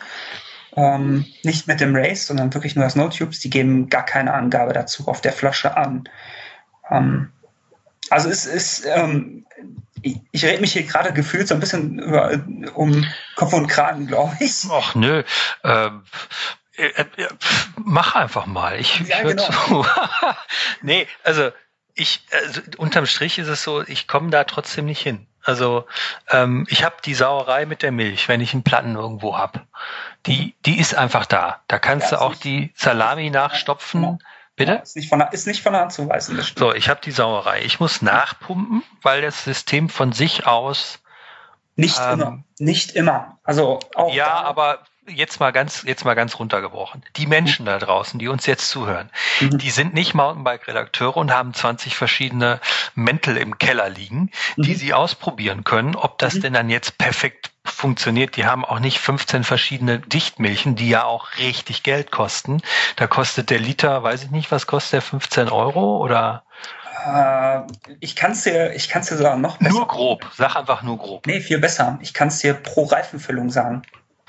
Ähm, nicht mit dem Race, sondern wirklich nur das No Tubes. Die geben gar keine Angabe dazu auf der Flasche an. Ähm, also es ist, ähm, ich, ich rede mich hier gerade gefühlt so ein bisschen über, um Kopf und Kragen, glaube ich. Ach nö. Ähm, äh, äh, mach einfach mal. Ich, ja, ich genau. zu. nee, also ich, also unterm Strich ist es so, ich komme da trotzdem nicht hin. Also ähm, ich habe die Sauerei mit der Milch, wenn ich einen Platten irgendwo hab. Die, die ist einfach da. Da kannst ja, du auch die Salami nachstopfen. Genau. Bitte? Ist nicht von der, ist nicht von der Hand zu weisen. So, ich habe die Sauerei. Ich muss nachpumpen, weil das System von sich aus. Nicht ähm, immer. Nicht immer. Also auch. Ja, aber jetzt mal ganz, jetzt mal ganz runtergebrochen. Die Menschen da draußen, die uns jetzt zuhören, mhm. die sind nicht Mountainbike-Redakteure und haben 20 verschiedene Mäntel im Keller liegen, die mhm. sie ausprobieren können, ob das mhm. denn dann jetzt perfekt funktioniert. Die haben auch nicht 15 verschiedene Dichtmilchen, die ja auch richtig Geld kosten. Da kostet der Liter, weiß ich nicht, was kostet der, 15 Euro oder? Äh, ich kann es dir, ich kann dir sagen, noch besser. Nur grob, sag einfach nur grob. Nee, viel besser. Ich kann es dir pro Reifenfüllung sagen.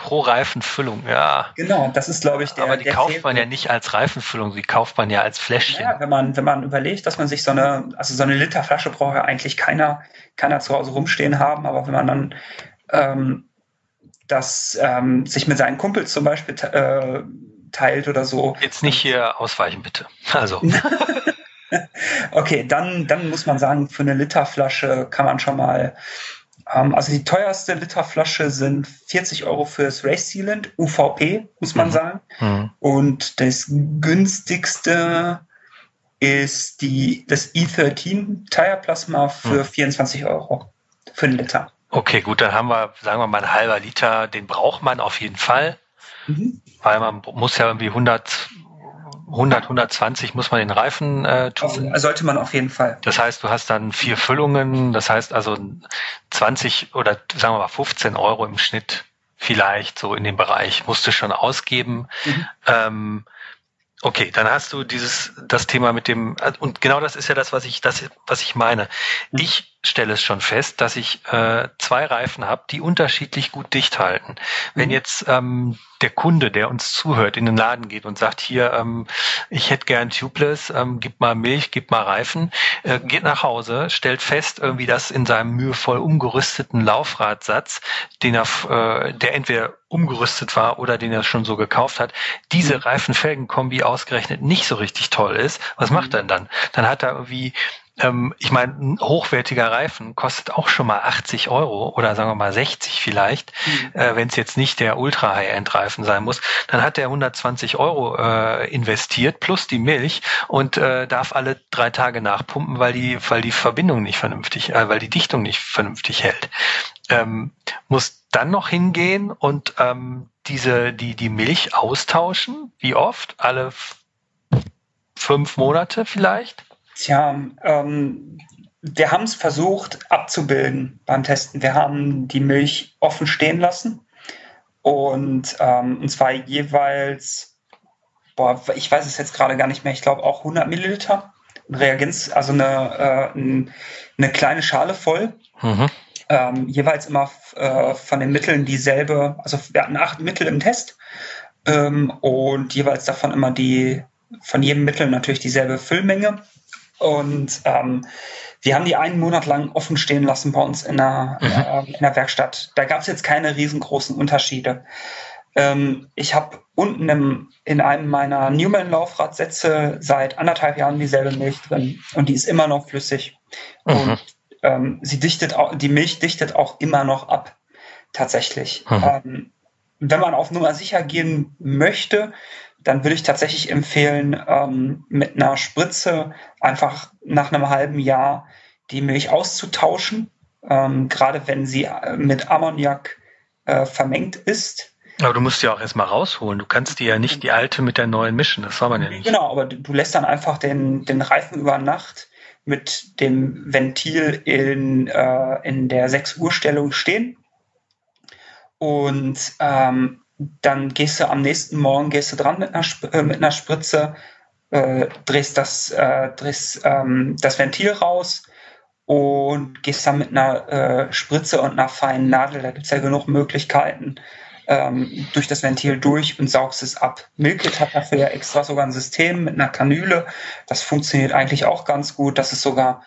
Pro Reifenfüllung, ja. Genau, das ist, glaube ich, der. Aber die der kauft Fehler. man ja nicht als Reifenfüllung, die kauft man ja als Fläschchen. Ja, wenn man, wenn man überlegt, dass man sich so eine, also so eine Literflasche braucht ja eigentlich keiner, keiner zu Hause rumstehen haben, aber wenn man dann ähm, das ähm, sich mit seinen Kumpels zum Beispiel äh, teilt oder so. Jetzt nicht hier ausweichen, bitte. Also. okay, dann, dann muss man sagen, für eine Literflasche kann man schon mal ähm, also die teuerste Literflasche sind 40 Euro fürs Race Sealant, UVP, muss man mhm. sagen. Mhm. Und das günstigste ist die, das E13 Tire Plasma für mhm. 24 Euro für einen Liter. Okay, gut, dann haben wir, sagen wir mal, ein halber Liter, den braucht man auf jeden Fall, mhm. weil man muss ja irgendwie 100, 100, 120 muss man den Reifen äh, tun. Also sollte man auf jeden Fall. Das heißt, du hast dann vier Füllungen, das heißt also 20 oder sagen wir mal 15 Euro im Schnitt vielleicht so in dem Bereich, musst du schon ausgeben. Mhm. Ähm, Okay, dann hast du dieses das Thema mit dem und genau das ist ja das, was ich das was ich meine. Mhm. Ich stelle es schon fest, dass ich äh, zwei Reifen habe, die unterschiedlich gut dicht halten. Wenn mhm. jetzt ähm, der Kunde, der uns zuhört, in den Laden geht und sagt, hier, ähm, ich hätte gern Tubeless, ähm, gib mal Milch, gib mal Reifen, äh, geht nach Hause, stellt fest, irgendwie, dass in seinem mühevoll umgerüsteten Laufradsatz, den er, äh, der entweder umgerüstet war oder den er schon so gekauft hat, diese mhm. Reifenfelgenkombi ausgerechnet nicht so richtig toll ist. Was macht mhm. er dann? Dann hat er irgendwie ähm, ich meine, ein hochwertiger Reifen kostet auch schon mal 80 Euro oder sagen wir mal 60 vielleicht, mhm. äh, wenn es jetzt nicht der Ultra High-End-Reifen sein muss. Dann hat er 120 Euro äh, investiert plus die Milch und äh, darf alle drei Tage nachpumpen, weil die, weil die Verbindung nicht vernünftig, äh, weil die Dichtung nicht vernünftig hält. Ähm, muss dann noch hingehen und ähm, diese die die Milch austauschen. Wie oft? Alle fünf Monate vielleicht? Tja, ähm, wir haben es versucht abzubilden beim Testen. Wir haben die Milch offen stehen lassen und, ähm, und zwar jeweils, boah, ich weiß es jetzt gerade gar nicht mehr, ich glaube auch 100 Milliliter Reagenz, also eine, äh, eine kleine Schale voll. Mhm. Ähm, jeweils immer äh, von den Mitteln dieselbe, also wir hatten acht Mittel im Test ähm, und jeweils davon immer die, von jedem Mittel natürlich dieselbe Füllmenge und ähm, wir haben die einen Monat lang offen stehen lassen bei uns in der, mhm. äh, in der Werkstatt. Da gab es jetzt keine riesengroßen Unterschiede. Ähm, ich habe unten im, in einem meiner Newman-Laufradsätze seit anderthalb Jahren dieselbe Milch drin und die ist immer noch flüssig. Mhm. Und ähm, sie dichtet auch, die Milch dichtet auch immer noch ab, tatsächlich. Mhm. Ähm, wenn man auf Nummer sicher gehen möchte, dann würde ich tatsächlich empfehlen, ähm, mit einer Spritze einfach nach einem halben Jahr die Milch auszutauschen, ähm, gerade wenn sie äh, mit Ammoniak äh, vermengt ist. Aber du musst die auch erstmal rausholen. Du kannst die ja nicht die alte mit der neuen mischen. Das soll man ja nicht. Genau, aber du lässt dann einfach den, den Reifen über Nacht mit dem Ventil in, äh, in der 6 Uhr Stellung stehen. Und ähm, dann gehst du am nächsten Morgen gehst du dran mit einer, äh, mit einer Spritze, äh, drehst, das, äh, drehst ähm, das Ventil raus und gehst dann mit einer äh, Spritze und einer feinen Nadel, da gibt es ja genug Möglichkeiten, ähm, durch das Ventil durch und saugst es ab. Milkit hat dafür ja extra sogar ein System mit einer Kanüle. Das funktioniert eigentlich auch ganz gut, dass es sogar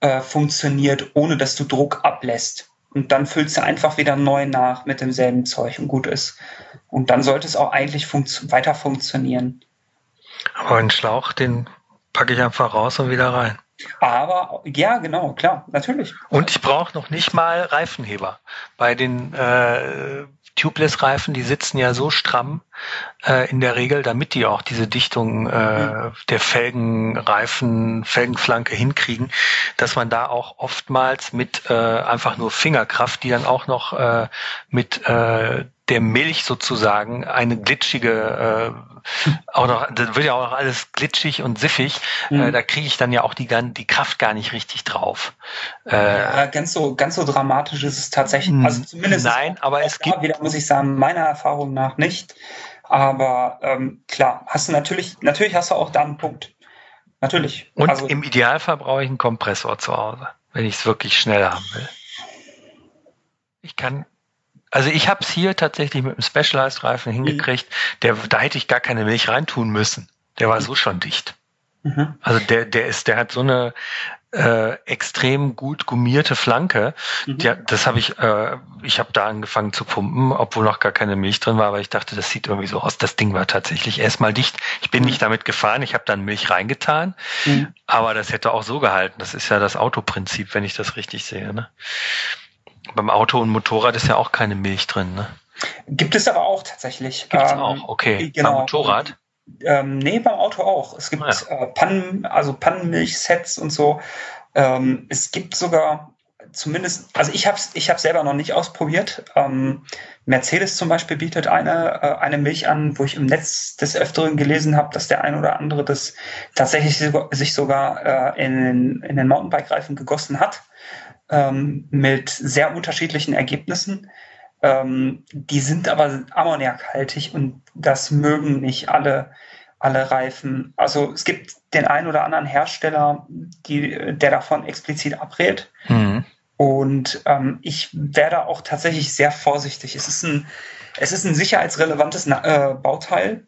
äh, funktioniert, ohne dass du Druck ablässt. Und dann füllst du einfach wieder neu nach mit demselben Zeug und gut ist. Und dann sollte es auch eigentlich funktio weiter funktionieren. Aber einen Schlauch, den packe ich einfach raus und wieder rein. Aber ja, genau, klar, natürlich. Und ich brauche noch nicht mal Reifenheber. Bei den äh, Tubeless-Reifen, die sitzen ja so stramm äh, in der Regel, damit die auch diese Dichtung äh, mhm. der Felgenreifen, Felgenflanke hinkriegen, dass man da auch oftmals mit äh, einfach nur Fingerkraft, die dann auch noch äh, mit äh, der Milch sozusagen eine glitschige, äh, auch noch, das wird ja auch noch alles glitschig und siffig, äh, mhm. äh, da kriege ich dann ja auch die, die Kraft gar nicht richtig drauf. Äh, ja, ganz so, ganz so dramatisch ist es tatsächlich. Also zumindest nein, aber es gibt wieder, muss ich sagen, meiner Erfahrung nach nicht. Aber ähm, klar, hast du natürlich, natürlich hast du auch da einen Punkt. Natürlich. Und also, im Idealfall brauche ich einen Kompressor zu Hause, wenn ich es wirklich schnell haben will. Ich kann also ich habe es hier tatsächlich mit einem Specialized-Reifen mhm. hingekriegt. Der, da hätte ich gar keine Milch reintun müssen. Der war so schon dicht. Mhm. Also der, der ist, der hat so eine äh, extrem gut gummierte Flanke. Mhm. Die, das habe ich, äh, ich habe da angefangen zu pumpen, obwohl noch gar keine Milch drin war, aber ich dachte, das sieht irgendwie so aus. Das Ding war tatsächlich erstmal dicht. Ich bin mhm. nicht damit gefahren, ich habe dann Milch reingetan, mhm. aber das hätte auch so gehalten. Das ist ja das Autoprinzip, wenn ich das richtig sehe. Ne? Beim Auto und Motorrad ist ja auch keine Milch drin, ne? Gibt es aber auch tatsächlich. Gibt es ähm, auch, okay. Genau. Beim Motorrad? Ähm, nee, beim Auto auch. Es gibt ah, ja. äh, Pannen, also Pannenmilchsets und so. Ähm, es gibt sogar zumindest, also ich habe es ich hab selber noch nicht ausprobiert. Ähm, Mercedes zum Beispiel bietet eine, äh, eine Milch an, wo ich im Netz des Öfteren gelesen habe, dass der ein oder andere das tatsächlich sich sogar äh, in, in den Mountainbike-Reifen gegossen hat ähm, mit sehr unterschiedlichen Ergebnissen. Ähm, die sind aber ammoniakhaltig und das mögen nicht alle, alle Reifen. Also es gibt den einen oder anderen Hersteller, die, der davon explizit abrät. Mhm. Und ähm, ich werde auch tatsächlich sehr vorsichtig. Es ist ein, es ist ein sicherheitsrelevantes äh, Bauteil,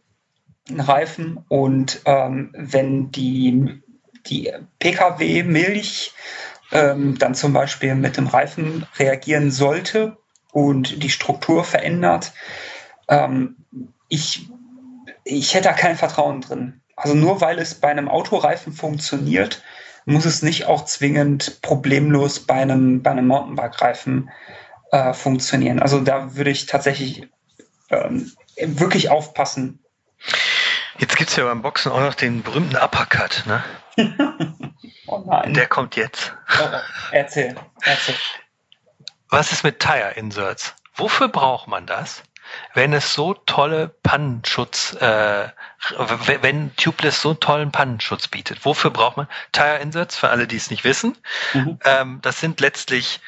ein Reifen. Und ähm, wenn die, die Pkw-Milch ähm, dann zum Beispiel mit dem Reifen reagieren sollte und die Struktur verändert. Ähm, ich, ich hätte da kein Vertrauen drin. Also nur weil es bei einem Autoreifen funktioniert, muss es nicht auch zwingend problemlos bei einem, bei einem Mountainbike-Reifen äh, funktionieren. Also da würde ich tatsächlich ähm, wirklich aufpassen. Jetzt gibt es ja beim Boxen auch noch den berühmten Uppercut, ne? oh nein. Der kommt jetzt. Oh, erzähl, erzähl. Was ist mit Tire Inserts? Wofür braucht man das? Wenn es so tolle Pannenschutz, äh, wenn Tubeless so tollen Pannenschutz bietet, wofür braucht man Tire Inserts? Für alle, die es nicht wissen, mhm. ähm, das sind letztlich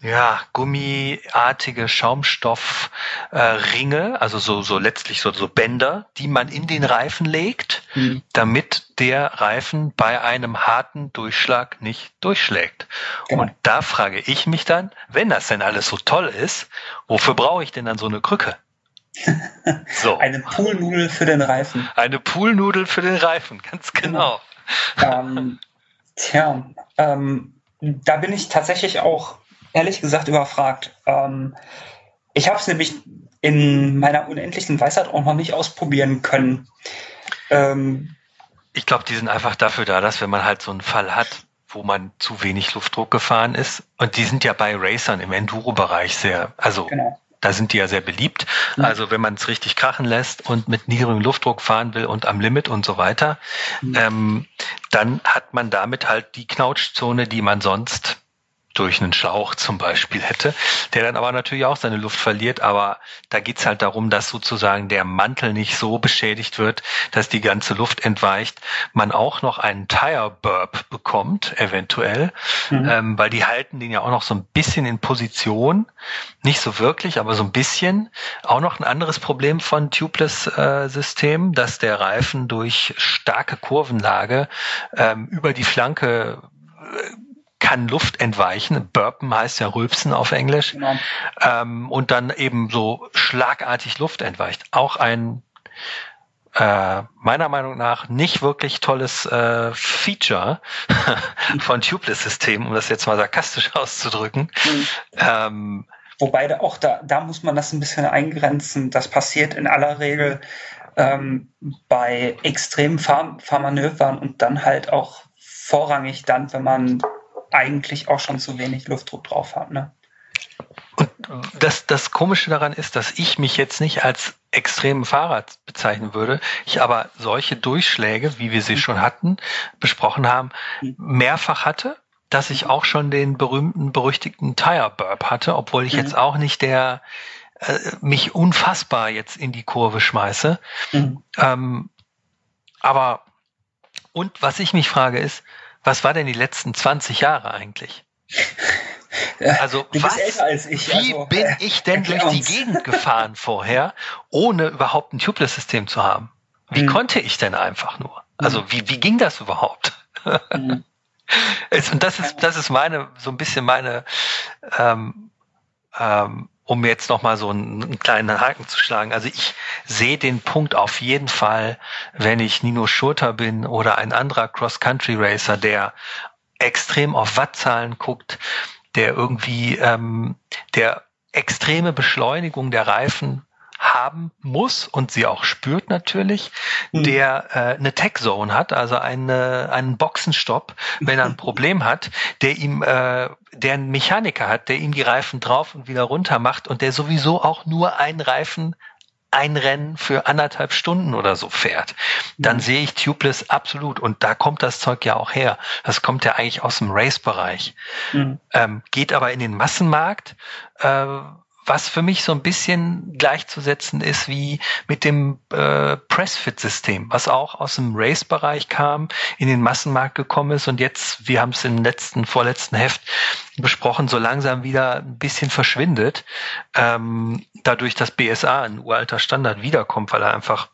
ja, gummiartige Schaumstoffringe, äh, also so, so letztlich so, so Bänder, die man in den Reifen legt, mhm. damit der Reifen bei einem harten Durchschlag nicht durchschlägt. Genau. Und da frage ich mich dann, wenn das denn alles so toll ist, wofür brauche ich denn dann so eine Krücke? so. Eine Poolnudel für den Reifen. Eine Poolnudel für den Reifen, ganz genau. genau. ähm, tja, ähm, da bin ich tatsächlich auch ehrlich gesagt überfragt. Ähm, ich habe es nämlich in meiner unendlichen Weisheit auch noch nicht ausprobieren können. Ähm, ich glaube, die sind einfach dafür da, dass wenn man halt so einen Fall hat, wo man zu wenig Luftdruck gefahren ist, und die sind ja bei Racern im Enduro-Bereich sehr, also genau. da sind die ja sehr beliebt. Mhm. Also wenn man es richtig krachen lässt und mit niedrigem Luftdruck fahren will und am Limit und so weiter, mhm. ähm, dann hat man damit halt die Knautschzone, die man sonst durch einen Schlauch zum Beispiel hätte, der dann aber natürlich auch seine Luft verliert. Aber da geht's halt darum, dass sozusagen der Mantel nicht so beschädigt wird, dass die ganze Luft entweicht. Man auch noch einen Tire Burp bekommt, eventuell, mhm. ähm, weil die halten den ja auch noch so ein bisschen in Position. Nicht so wirklich, aber so ein bisschen. Auch noch ein anderes Problem von Tubeless-System, äh, dass der Reifen durch starke Kurvenlage ähm, über die Flanke äh, kann Luft entweichen. Burpen heißt ja Rülpsen auf Englisch. Genau. Ähm, und dann eben so schlagartig Luft entweicht. Auch ein äh, meiner Meinung nach nicht wirklich tolles äh, Feature von Tubeless-Systemen, um das jetzt mal sarkastisch auszudrücken. Mhm. Ähm, Wobei da auch da, da muss man das ein bisschen eingrenzen. Das passiert in aller Regel ähm, bei extremen Fahr Fahrmanövern und dann halt auch vorrangig dann, wenn man eigentlich auch schon zu wenig Luftdruck drauf hat. Ne? Und das, das Komische daran ist, dass ich mich jetzt nicht als extremen Fahrer bezeichnen würde, ich aber solche Durchschläge, wie wir sie mhm. schon hatten, besprochen haben, mhm. mehrfach hatte, dass ich auch schon den berühmten, berüchtigten Tire Burp hatte, obwohl ich mhm. jetzt auch nicht der äh, mich unfassbar jetzt in die Kurve schmeiße. Mhm. Ähm, aber und was ich mich frage ist, was war denn die letzten 20 Jahre eigentlich? Also was, als ich. Wie also, bin ich denn durch die Gegend gefahren vorher, ohne überhaupt ein Tubeless-System zu haben? Wie mhm. konnte ich denn einfach nur? Also mhm. wie, wie ging das überhaupt? Mhm. und das ist, das ist meine, so ein bisschen meine ähm, ähm, um jetzt nochmal so einen, einen, kleinen Haken zu schlagen. Also ich sehe den Punkt auf jeden Fall, wenn ich Nino Schurter bin oder ein anderer Cross-Country-Racer, der extrem auf Wattzahlen guckt, der irgendwie ähm, der extreme Beschleunigung der Reifen haben muss und sie auch spürt natürlich, mhm. der äh, eine Tech Zone hat, also eine, einen Boxenstopp, wenn er ein Problem hat, der ihm, äh, der einen Mechaniker hat, der ihm die Reifen drauf und wieder runter macht und der sowieso auch nur einen Reifen ein Rennen für anderthalb Stunden oder so fährt, dann mhm. sehe ich Tubeless absolut. Und da kommt das Zeug ja auch her. Das kommt ja eigentlich aus dem Race-Bereich. Mhm. Ähm, geht aber in den Massenmarkt, äh, was für mich so ein bisschen gleichzusetzen ist wie mit dem äh, Pressfit-System, was auch aus dem Race-Bereich kam, in den Massenmarkt gekommen ist und jetzt, wir haben es im letzten, vorletzten Heft besprochen, so langsam wieder ein bisschen verschwindet, ähm, dadurch, dass BSA, ein uralter Standard, wiederkommt, weil er einfach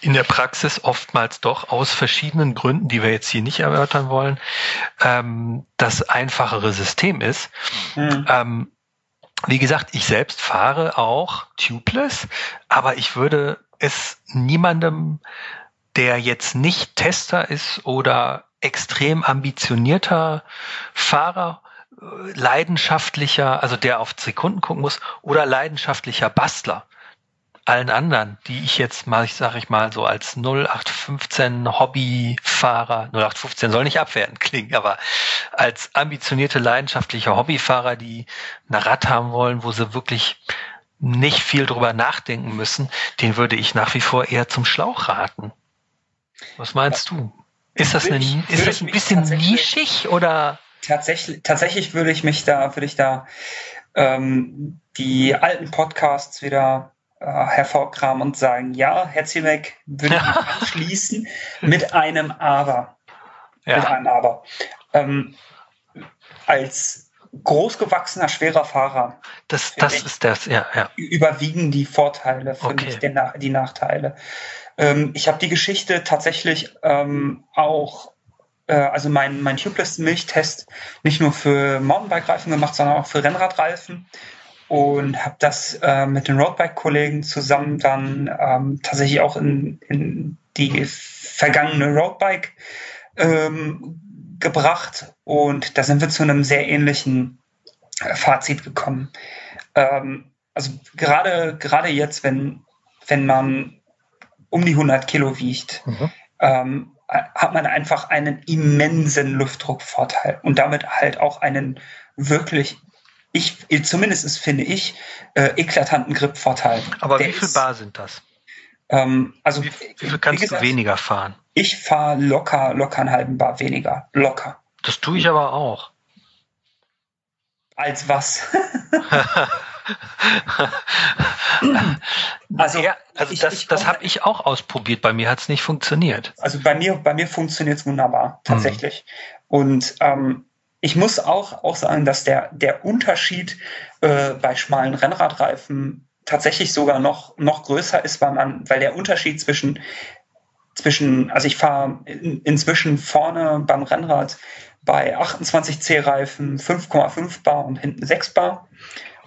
in der Praxis oftmals doch aus verschiedenen Gründen, die wir jetzt hier nicht erörtern wollen, ähm, das einfachere System ist. Mhm. Ähm, wie gesagt, ich selbst fahre auch tubeless, aber ich würde es niemandem, der jetzt nicht Tester ist oder extrem ambitionierter Fahrer, äh, leidenschaftlicher, also der auf Sekunden gucken muss, oder leidenschaftlicher Bastler, allen anderen, die ich jetzt mal, ich sage ich mal, so als 0815 Hobbyfahrer, 0815 soll nicht abwertend klingen, aber als ambitionierte, leidenschaftliche Hobbyfahrer, die ein Rad haben wollen, wo sie wirklich nicht viel drüber nachdenken müssen, den würde ich nach wie vor eher zum Schlauch raten. Was meinst du? Ist das, eine, ist das ein bisschen nischig oder? Tatsächlich, tatsächlich würde ich mich da, würde ich da ähm, die alten Podcasts wieder hervorkramen und sagen, ja, Herr Ziemek würde ich anschließen mit einem Aber. Ja. Mit einem Aber. Ähm, als großgewachsener, schwerer Fahrer. Das, das ist das, ja, ja. Überwiegen die Vorteile, finde okay. ich, den, die Nachteile. Ähm, ich habe die Geschichte tatsächlich ähm, auch, äh, also mein, mein Tubeless-Milchtest nicht nur für Mountainbike-Reifen gemacht, sondern auch für Rennradreifen und habe das äh, mit den Roadbike-Kollegen zusammen dann ähm, tatsächlich auch in, in die vergangene Roadbike ähm, gebracht und da sind wir zu einem sehr ähnlichen äh, Fazit gekommen. Ähm, also gerade gerade jetzt, wenn wenn man um die 100 Kilo wiegt, mhm. ähm, hat man einfach einen immensen Luftdruckvorteil und damit halt auch einen wirklich ich, zumindest finde ich, äh, eklatanten Grip-Vorteil. Aber Der wie viel ist, Bar sind das? Ähm, also, wie, wie viel kannst wie gesagt, du weniger fahren? Ich fahre locker, locker einen halben Bar weniger. Locker. Das tue ich aber auch. Als was? also, ja, also ich, das, das habe ich auch ausprobiert. Bei mir hat es nicht funktioniert. Also bei mir, bei mir funktioniert es wunderbar, tatsächlich. Mhm. Und ähm, ich muss auch, auch sagen, dass der, der Unterschied äh, bei schmalen Rennradreifen tatsächlich sogar noch, noch größer ist, weil man, weil der Unterschied zwischen, zwischen, also ich fahre in, inzwischen vorne beim Rennrad bei 28C Reifen 5,5 Bar und hinten 6 Bar.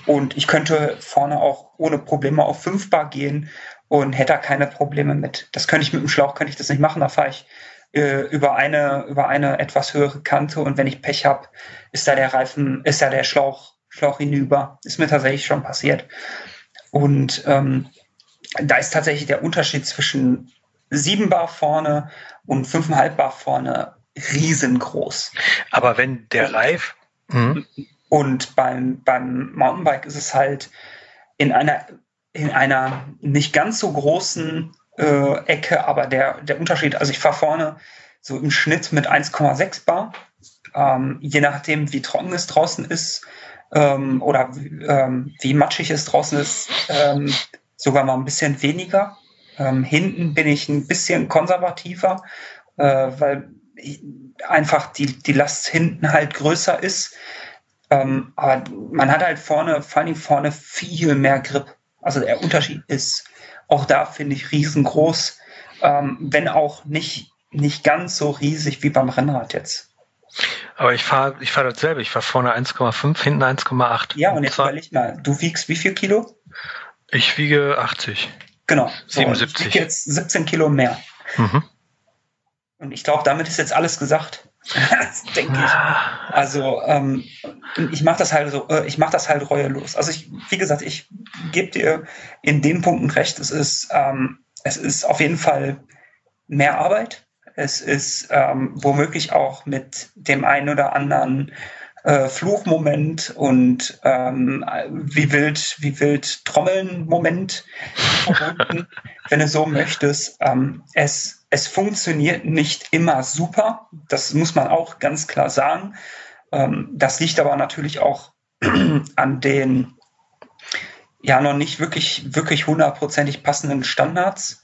Und ich könnte vorne auch ohne Probleme auf 5 Bar gehen und hätte da keine Probleme mit. Das könnte ich mit dem Schlauch, könnte ich das nicht machen. Da fahre ich äh, über eine über eine etwas höhere Kante und wenn ich Pech habe, ist da der Reifen, ist da der Schlauch Schlauch hinüber. Ist mir tatsächlich schon passiert. Und ähm, da ist tatsächlich der Unterschied zwischen 7 Bar vorne und 5,5 Bar vorne riesengroß. Aber wenn der Reif mhm. und beim, beim Mountainbike ist es halt in einer in einer nicht ganz so großen äh, Ecke, aber der, der Unterschied, also ich fahre vorne so im Schnitt mit 1,6 Bar, ähm, je nachdem, wie trocken es draußen ist ähm, oder ähm, wie matschig es draußen ist, ähm, sogar mal ein bisschen weniger. Ähm, hinten bin ich ein bisschen konservativer, äh, weil einfach die, die Last hinten halt größer ist. Ähm, aber man hat halt vorne, vor allem vorne viel mehr Grip. Also der Unterschied ist auch da finde ich riesengroß, ähm, wenn auch nicht, nicht ganz so riesig wie beim Rennrad jetzt. Aber ich fahre ich fahr dasselbe. Ich fahre vorne 1,5, hinten 1,8. Ja, und jetzt überleg mal, du wiegst wie viel Kilo? Ich wiege 80. Genau. 77. ich wiege jetzt 17 Kilo mehr. Mhm. Und ich glaube, damit ist jetzt alles gesagt. denke ich. Also ähm, ich mache das halt so, äh, ich mache das halt reuelos. Also ich, wie gesagt, ich gebe dir in den Punkten recht. Es ist, ähm, es ist auf jeden Fall mehr Arbeit. Es ist ähm, womöglich auch mit dem einen oder anderen äh, Fluchmoment und ähm, wie wild, wie wild Trommeln-Moment verbunden, wenn du so möchtest. Ähm, es, es funktioniert nicht immer super. Das muss man auch ganz klar sagen. Ähm, das liegt aber natürlich auch an den ja noch nicht wirklich, wirklich hundertprozentig passenden Standards.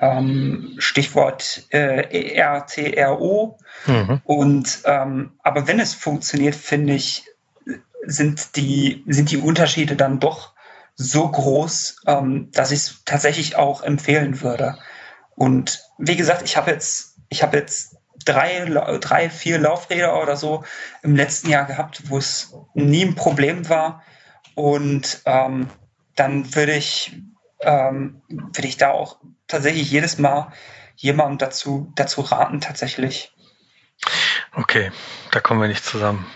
Ähm, Stichwort äh, ERTRO. Mhm. Und ähm, aber wenn es funktioniert, finde ich, sind die, sind die Unterschiede dann doch so groß, ähm, dass ich es tatsächlich auch empfehlen würde. Und wie gesagt, ich habe jetzt, ich habe jetzt drei, drei, vier Laufräder oder so im letzten Jahr gehabt, wo es nie ein Problem war. Und ähm, dann würde ich, ähm, würde ich da auch tatsächlich jedes Mal jemandem dazu, dazu raten, tatsächlich. Okay, da kommen wir nicht zusammen.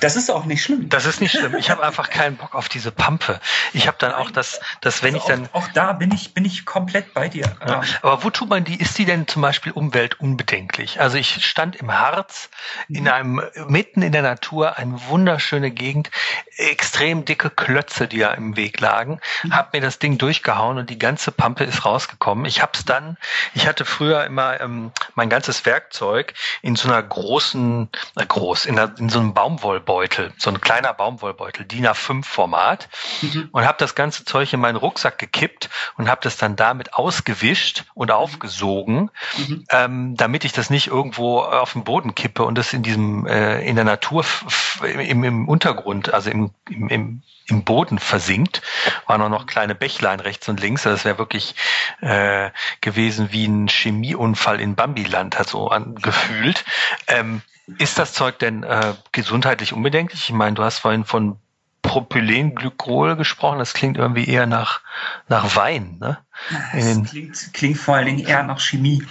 Das ist auch nicht schlimm. Das ist nicht schlimm. Ich habe einfach keinen Bock auf diese Pampe. Ich habe dann auch das, das wenn also ich dann. Auch, auch, da bin ich, bin ich komplett bei dir. Ja. Aber wo tut man die? Ist die denn zum Beispiel umweltunbedenklich? Also ich stand im Harz in mhm. einem, mitten in der Natur, eine wunderschöne Gegend, extrem dicke Klötze, die ja im Weg lagen, mhm. habe mir das Ding durchgehauen und die ganze Pampe ist rausgekommen. Ich habe es dann, ich hatte früher immer ähm, mein ganzes Werkzeug in so einer großen, äh, groß, in, einer, in so einem Baum Baumwollbeutel, so ein kleiner Baumwollbeutel, DIN A5 Format mhm. und habe das ganze Zeug in meinen Rucksack gekippt und habe das dann damit ausgewischt und aufgesogen, mhm. ähm, damit ich das nicht irgendwo auf den Boden kippe und das in diesem äh, in der Natur im, im Untergrund, also im, im, im im Boden versinkt. Waren auch noch kleine Bächlein rechts und links. Also das wäre wirklich äh, gewesen wie ein Chemieunfall in Bambiland, hat so angefühlt. Ähm, ist das Zeug denn äh, gesundheitlich unbedenklich? Ich meine, du hast vorhin von Propylenglykol gesprochen. Das klingt irgendwie eher nach, nach Wein, ne? Das klingt, klingt vor allen Dingen eher nach Chemie.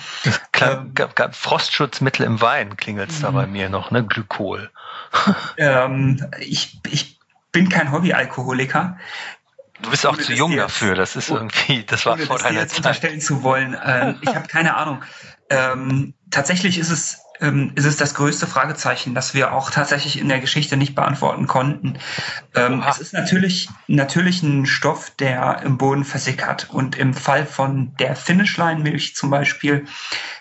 Ähm, Frostschutzmittel im Wein klingelt es da bei mhm. mir noch, ne? Glykol. Ähm, ich, ich bin kein Hobbyalkoholiker. Du bist auch zu jung dafür. Das ist irgendwie, das war vor deiner Zeit. unterstellen zu wollen. Ähm, ich habe keine Ahnung. Ähm, tatsächlich ist es ähm, ist es das größte Fragezeichen, das wir auch tatsächlich in der Geschichte nicht beantworten konnten. Ähm, es ist natürlich, natürlich ein Stoff, der im Boden versickert. Und im Fall von der Finishline-Milch zum Beispiel,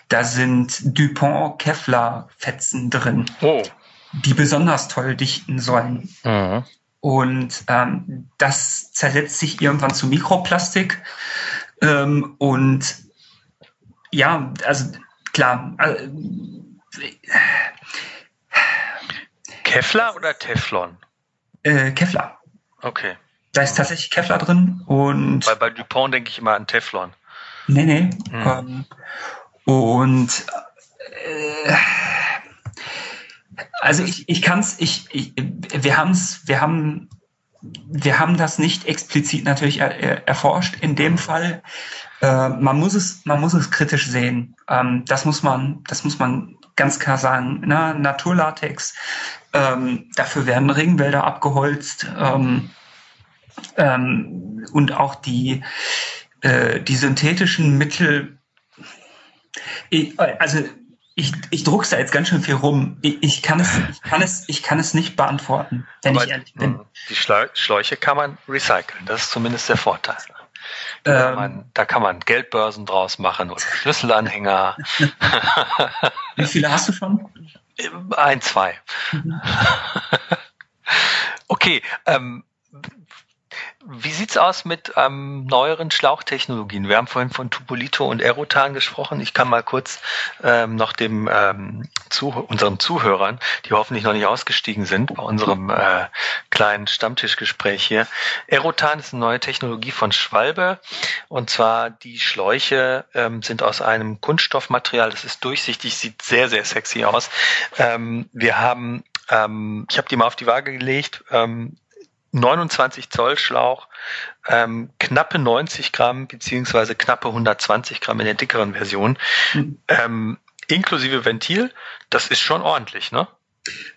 da sind Dupont-Kevlar-Fetzen drin, oh. die besonders toll dichten sollen. Mhm. Und ähm, das zersetzt sich irgendwann zu Mikroplastik. Ähm, und ja, also klar, äh, Kevlar oder Teflon? Äh, Kevlar. Okay. Da ist tatsächlich Kevlar drin und. Weil bei Dupont denke ich immer an Teflon. Nee, nee. Hm. Ähm, und äh, also ich, ich kann es, ich, ich, wir haben wir haben, wir haben das nicht explizit natürlich er, erforscht in dem Fall. Äh, man muss es, man muss es kritisch sehen. Ähm, das muss man, das muss man ganz klar sagen, ne? Naturlatex, ähm, dafür werden Regenwälder abgeholzt ähm, ähm, und auch die, äh, die synthetischen Mittel, ich, also ich, ich druck's da jetzt ganz schön viel rum. Ich, ich, kann es, ich, kann es, ich kann es nicht beantworten, wenn Aber ich ehrlich bin. Hm, die Schläuche kann man recyceln, das ist zumindest der Vorteil. Da, ähm, man, da kann man Geldbörsen draus machen oder Schlüsselanhänger. Wie viele hast du schon? Ein, zwei. Mhm. okay, ähm, wie sieht's aus mit ähm, neueren Schlauchtechnologien? Wir haben vorhin von Tupolito und Aerotan gesprochen. Ich kann mal kurz ähm, noch dem ähm, zu, unseren Zuhörern, die hoffentlich noch nicht ausgestiegen sind, bei unserem äh, kleinen Stammtischgespräch hier. Aerotan ist eine neue Technologie von Schwalbe und zwar die Schläuche ähm, sind aus einem Kunststoffmaterial. Das ist durchsichtig, sieht sehr sehr sexy aus. Ähm, wir haben ähm, ich habe die mal auf die Waage gelegt. Ähm, 29 Zoll Schlauch, ähm, knappe 90 Gramm beziehungsweise knappe 120 Gramm in der dickeren Version, mhm. ähm, inklusive Ventil. Das ist schon ordentlich, ne?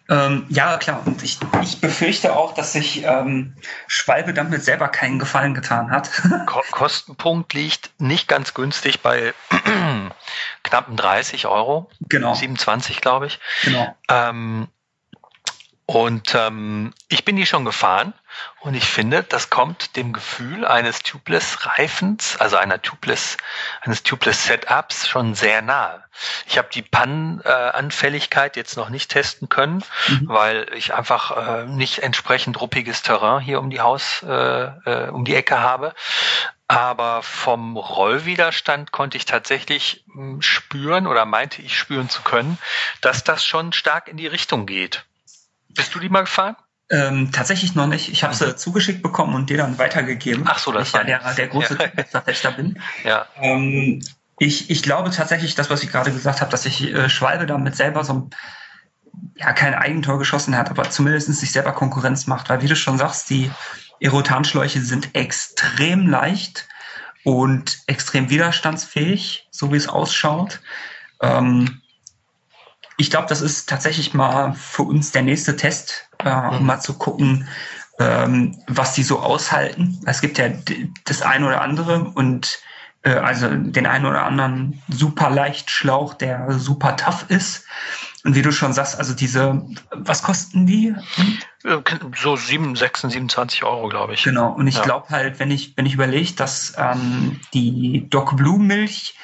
Ähm, ja, klar. Und ich, ich befürchte auch, dass sich ähm, Schwalbe damit selber keinen Gefallen getan hat. Kostenpunkt liegt nicht ganz günstig bei knappen 30 Euro. Genau. 27, glaube ich. Genau. Ähm, Und ähm, ich bin die schon gefahren und ich finde, das kommt dem Gefühl eines Tubeless-Reifens, also einer Tubeless, eines Tubeless-Setups schon sehr nahe. Ich habe die Pannenanfälligkeit jetzt noch nicht testen können, mhm. weil ich einfach äh, nicht entsprechend ruppiges Terrain hier um die Haus, äh, äh, um die Ecke habe. Aber vom Rollwiderstand konnte ich tatsächlich hm, spüren oder meinte ich spüren zu können, dass das schon stark in die Richtung geht. Bist du die mal gefahren? Ähm, tatsächlich noch nicht. Ich habe sie mhm. zugeschickt bekommen und dir dann weitergegeben. Ach so, das ich war der, der große ja. bin. Ja. Ähm, ich, ich glaube tatsächlich, das, was ich gerade gesagt habe, dass sich äh, Schwalbe damit selber so ein, ja, kein Eigentor geschossen hat, aber zumindest sich selber Konkurrenz macht. Weil wie du schon sagst, die Erotanschläuche sind extrem leicht und extrem widerstandsfähig, so wie es ausschaut. Ähm, ich glaube, das ist tatsächlich mal für uns der nächste Test, äh, um mhm. mal zu gucken, ähm, was die so aushalten. Es gibt ja das eine oder andere und äh, also den einen oder anderen super Leichtschlauch, der super tough ist. Und wie du schon sagst, also diese, was kosten die? Äh, so 7, 26, 27 Euro, glaube ich. Genau. Und ich ja. glaube halt, wenn ich, wenn ich überlege, dass ähm, die Doc Blue Milch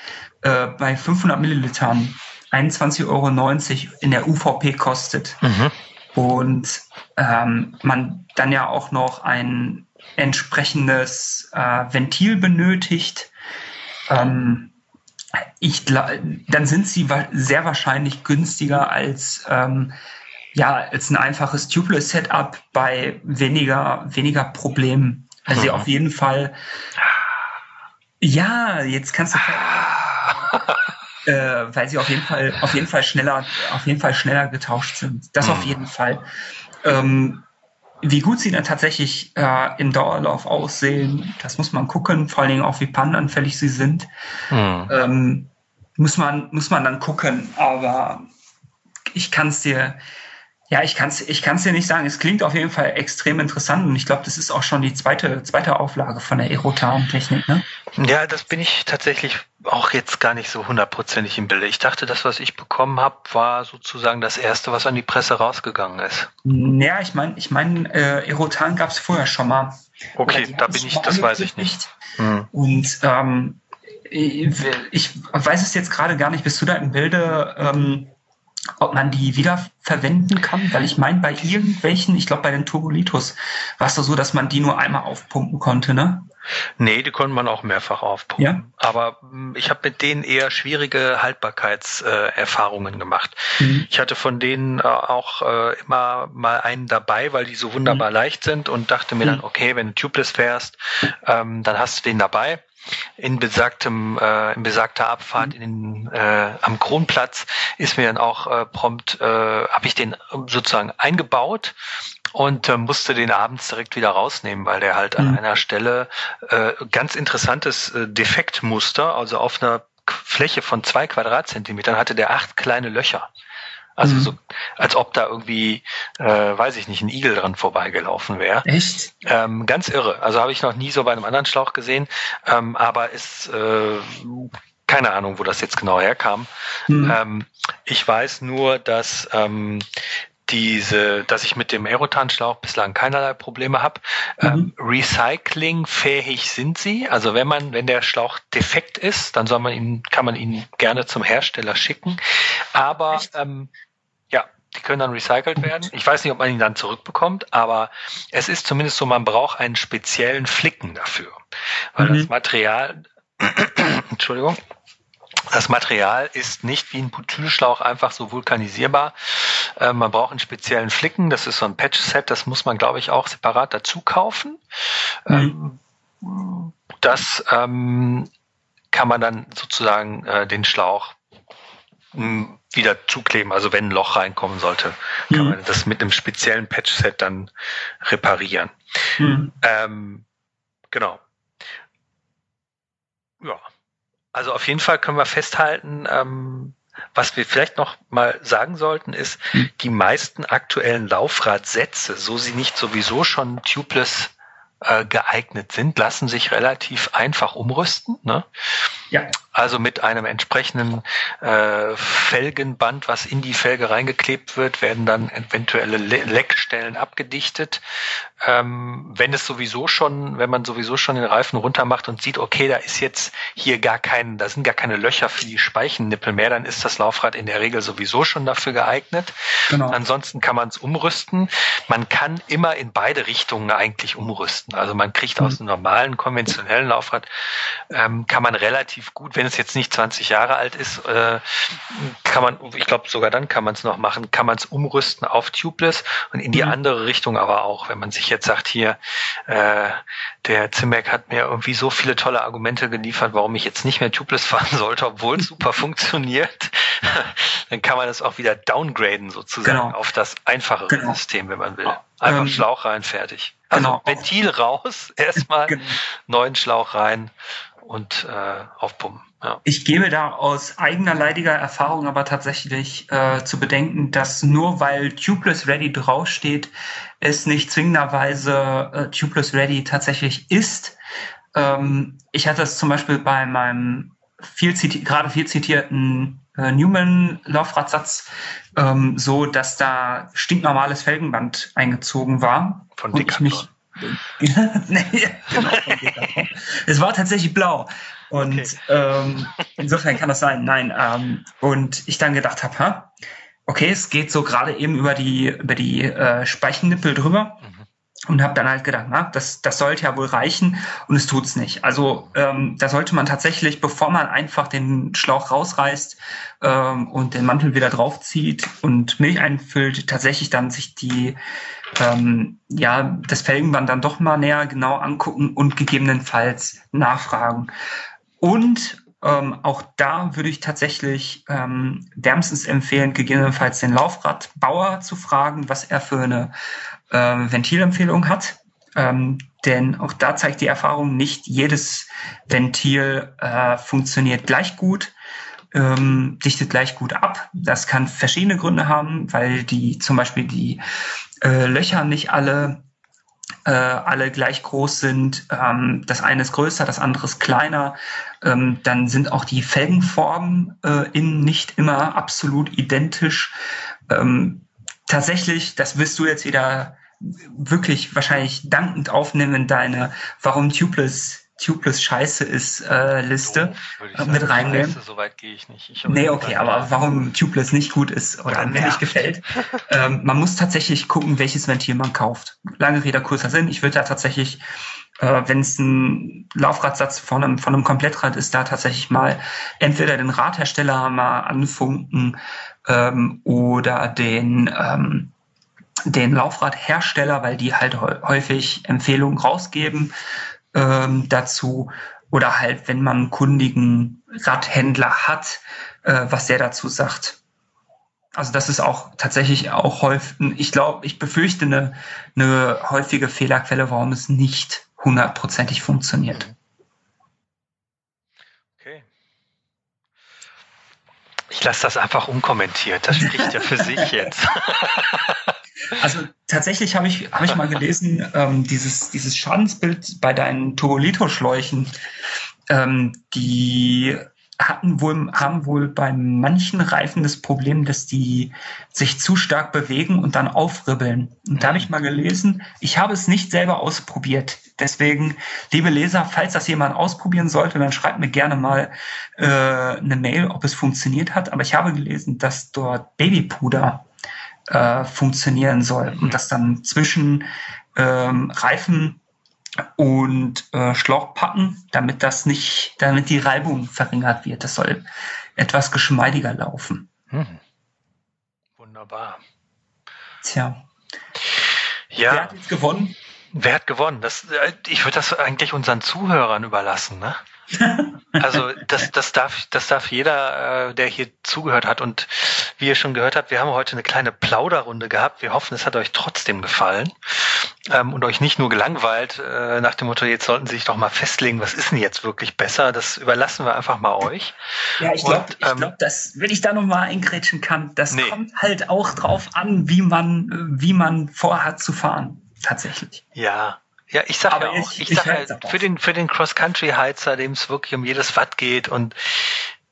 äh, bei 500 Millilitern 21,90 Euro in der UVP kostet mhm. und ähm, man dann ja auch noch ein entsprechendes äh, Ventil benötigt, ähm, ich, dann sind sie sehr wahrscheinlich günstiger als ähm, ja als ein einfaches Tubeless Setup bei weniger weniger Problemen. Also mhm. auf jeden Fall. Ja, jetzt kannst du äh, weil sie auf jeden Fall auf jeden Fall schneller auf jeden Fall schneller getauscht sind. Das mhm. auf jeden Fall. Ähm, wie gut sie dann tatsächlich äh, im Dauerlauf aussehen, das muss man gucken, vor allen Dingen auch wie pannenanfällig sie sind. Mhm. Ähm, muss man muss man dann gucken, aber ich kann es dir ja, ich kann es ich kann's dir nicht sagen. Es klingt auf jeden Fall extrem interessant und ich glaube, das ist auch schon die zweite, zweite Auflage von der Erotan-Technik. Ne? Ja, das bin ich tatsächlich auch jetzt gar nicht so hundertprozentig im Bilde. Ich dachte, das, was ich bekommen habe, war sozusagen das erste, was an die Presse rausgegangen ist. Ja, ich meine, ich mein, äh, Erotan gab es vorher schon mal. Okay, da bin ich, das weiß ich nicht. Hm. Und ähm, ich weiß es jetzt gerade gar nicht. Bist du da im Bilde? Ähm, ob man die wiederverwenden kann, weil ich meine, bei irgendwelchen, ich glaube bei den Turbolitos war es doch so, dass man die nur einmal aufpumpen konnte, ne? Nee, die konnte man auch mehrfach aufpumpen. Ja? Aber hm, ich habe mit denen eher schwierige Haltbarkeitserfahrungen äh, gemacht. Mhm. Ich hatte von denen äh, auch äh, immer mal einen dabei, weil die so wunderbar mhm. leicht sind und dachte mir mhm. dann, okay, wenn du tubeless fährst, ähm, dann hast du den dabei in besagtem, äh, in besagter Abfahrt mhm. in äh, am Kronplatz ist mir dann auch äh, prompt, äh, habe ich den sozusagen eingebaut und äh, musste den abends direkt wieder rausnehmen, weil der halt an mhm. einer Stelle äh, ganz interessantes äh, Defektmuster, also auf einer Fläche von zwei Quadratzentimetern hatte der acht kleine Löcher. Also mhm. so, als ob da irgendwie, äh, weiß ich nicht, ein Igel dran vorbeigelaufen wäre. Echt? Ähm, ganz irre. Also habe ich noch nie so bei einem anderen Schlauch gesehen, ähm, aber ist äh, keine Ahnung, wo das jetzt genau herkam. Mhm. Ähm, ich weiß nur, dass ähm, diese, dass ich mit dem Aerotan-Schlauch bislang keinerlei Probleme habe. Mhm. Ähm, Recyclingfähig sind sie. Also wenn man, wenn der Schlauch defekt ist, dann soll man ihn, kann man ihn gerne zum Hersteller schicken. Aber ähm, die können dann recycelt werden. Ich weiß nicht, ob man ihn dann zurückbekommt, aber es ist zumindest so, man braucht einen speziellen Flicken dafür. Weil mhm. das Material, Entschuldigung, das Material ist nicht wie ein Butylschlauch einfach so vulkanisierbar. Äh, man braucht einen speziellen Flicken. Das ist so ein Patch-Set. Das muss man, glaube ich, auch separat dazu kaufen. Mhm. Ähm, das ähm, kann man dann sozusagen äh, den Schlauch wieder zukleben. Also wenn ein Loch reinkommen sollte, kann mhm. man das mit einem speziellen Patch-Set dann reparieren. Mhm. Ähm, genau. Ja. Also auf jeden Fall können wir festhalten, ähm, was wir vielleicht noch mal sagen sollten, ist, hm. die meisten aktuellen Laufradsätze, so sie nicht sowieso schon tubeless äh, geeignet sind, lassen sich relativ einfach umrüsten. Ne? Ja. Also mit einem entsprechenden äh, Felgenband, was in die Felge reingeklebt wird, werden dann eventuelle Le Leckstellen abgedichtet. Ähm, wenn es sowieso schon, wenn man sowieso schon den Reifen runter macht und sieht, okay, da ist jetzt hier gar kein, da sind gar keine Löcher für die Speichennippel mehr, dann ist das Laufrad in der Regel sowieso schon dafür geeignet. Genau. Ansonsten kann man es umrüsten. Man kann immer in beide Richtungen eigentlich umrüsten. Also man kriegt mhm. aus einem normalen, konventionellen Laufrad, ähm, kann man relativ gut, wenn es jetzt nicht 20 Jahre alt ist, äh, kann man, ich glaube sogar dann kann man es noch machen, kann man es umrüsten auf Tubeless und in die mhm. andere Richtung aber auch, wenn man sich jetzt sagt, hier, äh, der Zimmerk hat mir irgendwie so viele tolle Argumente geliefert, warum ich jetzt nicht mehr Tubeless fahren sollte, obwohl es super funktioniert, dann kann man es auch wieder downgraden sozusagen genau. auf das einfachere genau. System, wenn man will. Einfach ähm, Schlauch rein, fertig. Also genau. Ventil raus, erstmal genau. neuen Schlauch rein und äh, aufpumpen. Ja. Ich gebe da aus eigener leidiger Erfahrung aber tatsächlich äh, zu bedenken, dass nur weil Tubeless Ready draufsteht, es nicht zwingenderweise äh, Tubeless Ready tatsächlich ist. Ähm, ich hatte es zum Beispiel bei meinem viel gerade viel zitierten äh, Newman-Laufradsatz ähm, so, dass da stinknormales Felgenband eingezogen war. Von Decathlon. Nee, genau, es war tatsächlich blau. Und okay. ähm, insofern kann das sein. Nein. Ähm, und ich dann gedacht habe, okay, es geht so gerade eben über die über die äh, Speichennippel drüber. Mhm. Und habe dann halt gedacht, na, das, das sollte ja wohl reichen und es tut's nicht. Also ähm, da sollte man tatsächlich, bevor man einfach den Schlauch rausreißt ähm, und den Mantel wieder draufzieht und Milch einfüllt, tatsächlich dann sich die ähm, ja das Felgenband dann doch mal näher genau angucken und gegebenenfalls nachfragen. Und ähm, auch da würde ich tatsächlich ähm, wärmstens empfehlen, gegebenenfalls den Laufradbauer zu fragen, was er für eine äh, Ventilempfehlung hat. Ähm, denn auch da zeigt die Erfahrung, nicht jedes Ventil äh, funktioniert gleich gut, ähm, dichtet gleich gut ab. Das kann verschiedene Gründe haben, weil die zum Beispiel die äh, Löcher nicht alle äh, alle gleich groß sind. Ähm, das eine ist größer, das andere ist kleiner. Ähm, dann sind auch die Felgenformen äh, innen nicht immer absolut identisch. Ähm, tatsächlich, das wirst du jetzt wieder wirklich wahrscheinlich dankend aufnehmen in deine Warum Tubeless Tubeless scheiße ist äh, Liste Doof, mit reinnehmen. Scheiße, so weit gehe ich nicht. Ich nee, okay, aber warum Tubeless nicht gut ist oder mir nicht gefällt. ähm, man muss tatsächlich gucken, welches Ventil man kauft. Lange Rede, kurzer Sinn. Ich würde da tatsächlich, äh, wenn es ein Laufradsatz von einem, von einem Komplettrad ist, da tatsächlich mal entweder den Radhersteller mal anfunken ähm, oder den ähm, den Laufradhersteller, weil die halt häufig Empfehlungen rausgeben ähm, dazu oder halt, wenn man einen kundigen Radhändler hat, äh, was der dazu sagt. Also das ist auch tatsächlich auch häufig, ich glaube, ich befürchte eine, eine häufige Fehlerquelle, warum es nicht hundertprozentig funktioniert. Okay. Ich lasse das einfach unkommentiert. Das spricht ja für sich jetzt. Also tatsächlich habe ich, hab ich mal gelesen, ähm, dieses, dieses Schadensbild bei deinen Turbolito-Schläuchen, ähm, die hatten wohl, haben wohl bei manchen Reifen das Problem, dass die sich zu stark bewegen und dann aufribbeln. Und da habe ich mal gelesen, ich habe es nicht selber ausprobiert. Deswegen, liebe Leser, falls das jemand ausprobieren sollte, dann schreibt mir gerne mal äh, eine Mail, ob es funktioniert hat. Aber ich habe gelesen, dass dort Babypuder äh, funktionieren soll und das dann zwischen ähm, Reifen und äh, Schlauch packen, damit das nicht, damit die Reibung verringert wird. Das soll etwas geschmeidiger laufen. Hm. Wunderbar. Tja. Ja. Wer hat jetzt gewonnen? Wer hat gewonnen? Das, äh, ich würde das eigentlich unseren Zuhörern überlassen, ne? Also das, das, darf, das darf jeder, äh, der hier zugehört hat. Und wie ihr schon gehört habt, wir haben heute eine kleine Plauderrunde gehabt. Wir hoffen, es hat euch trotzdem gefallen ähm, und euch nicht nur gelangweilt äh, nach dem Motto, jetzt sollten Sie sich doch mal festlegen, was ist denn jetzt wirklich besser. Das überlassen wir einfach mal euch. Ja, ich glaube, ähm, glaub, dass, wenn ich da nochmal eingrätschen kann, das nee. kommt halt auch drauf an, wie man, wie man vorhat zu fahren. Tatsächlich. Ja, Ja, ich sage ja auch, ich, ich, ich sag ja, für den, für den Cross-Country-Heizer, dem es wirklich um jedes Watt geht und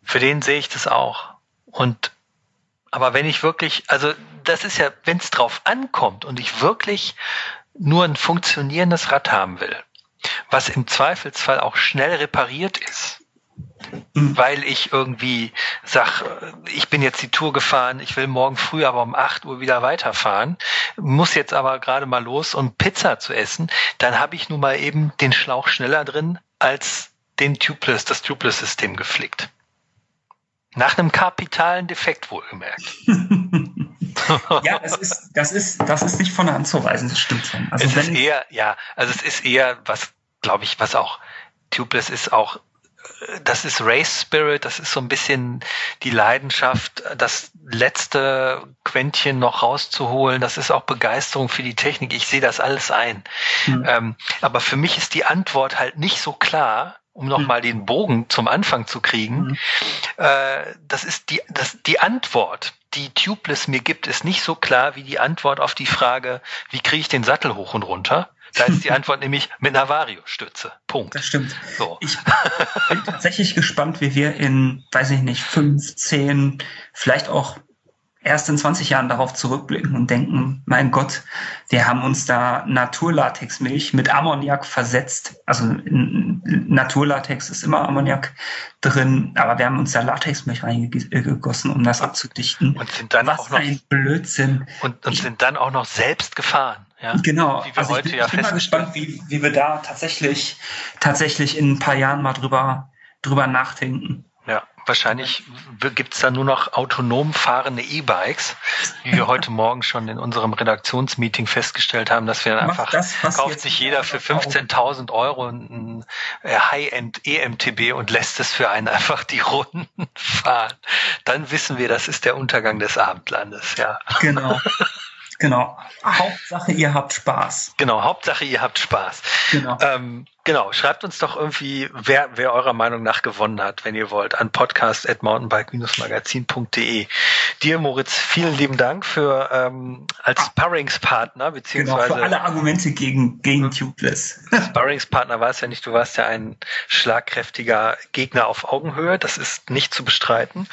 für den sehe ich das auch. Und aber wenn ich wirklich, also das ist ja, wenn es drauf ankommt und ich wirklich nur ein funktionierendes Rad haben will, was im Zweifelsfall auch schnell repariert ist. Weil ich irgendwie sag, ich bin jetzt die Tour gefahren, ich will morgen früh aber um 8 Uhr wieder weiterfahren, muss jetzt aber gerade mal los, um Pizza zu essen, dann habe ich nun mal eben den Schlauch schneller drin als den Tubeless, das Tubeless-System geflickt. Nach einem kapitalen Defekt wohlgemerkt. ja, das ist, das ist, das ist nicht von der Hand zu weisen, das stimmt schon. Also es ist eher, ja, also es ist eher, was, glaube ich, was auch, Tubeless ist auch, das ist Race Spirit, das ist so ein bisschen die Leidenschaft, das letzte Quäntchen noch rauszuholen, das ist auch Begeisterung für die Technik, ich sehe das alles ein. Mhm. Ähm, aber für mich ist die Antwort halt nicht so klar, um nochmal mhm. den Bogen zum Anfang zu kriegen, mhm. äh, das ist die, das, die Antwort, die Tubeless mir gibt, ist nicht so klar wie die Antwort auf die Frage, wie kriege ich den Sattel hoch und runter? Da ist die Antwort nämlich mit einer Vario-Stütze. Punkt. Das stimmt. So. Ich bin tatsächlich gespannt, wie wir in, weiß ich nicht, fünf, zehn, vielleicht auch erst in 20 Jahren darauf zurückblicken und denken, mein Gott, wir haben uns da Naturlatexmilch mit Ammoniak versetzt. Also in Naturlatex ist immer Ammoniak drin, aber wir haben uns da Latexmilch reingegossen, um das abzudichten. Und sind dann Was auch noch ein Blödsinn. Und, und sind dann auch noch selbst gefahren. Ja? Genau. Wie wir also heute ich bin, ja ich bin mal gespannt, wie, wie wir da tatsächlich, tatsächlich in ein paar Jahren mal drüber, drüber nachdenken. Ja, wahrscheinlich gibt's da nur noch autonom fahrende E-Bikes, wie wir heute Morgen schon in unserem Redaktionsmeeting festgestellt haben, dass wir dann einfach, das, kauft sich jeder für 15.000 Euro ein äh, High-End EMTB und lässt es für einen einfach die Runden fahren. Dann wissen wir, das ist der Untergang des Abendlandes, ja. Genau. Genau. Hauptsache, ihr habt Spaß. Genau, Hauptsache, ihr habt Spaß. Genau. Ähm, genau, schreibt uns doch irgendwie, wer, wer eurer Meinung nach gewonnen hat, wenn ihr wollt, an podcast.mountainbike-magazin.de. Dir, Moritz, vielen lieben Dank für ähm, als ah. Sparringspartner, beziehungsweise. Genau, für alle Argumente gegen, gegen Tubeless. Sparringspartner war es ja nicht, du warst ja ein schlagkräftiger Gegner auf Augenhöhe, das ist nicht zu bestreiten.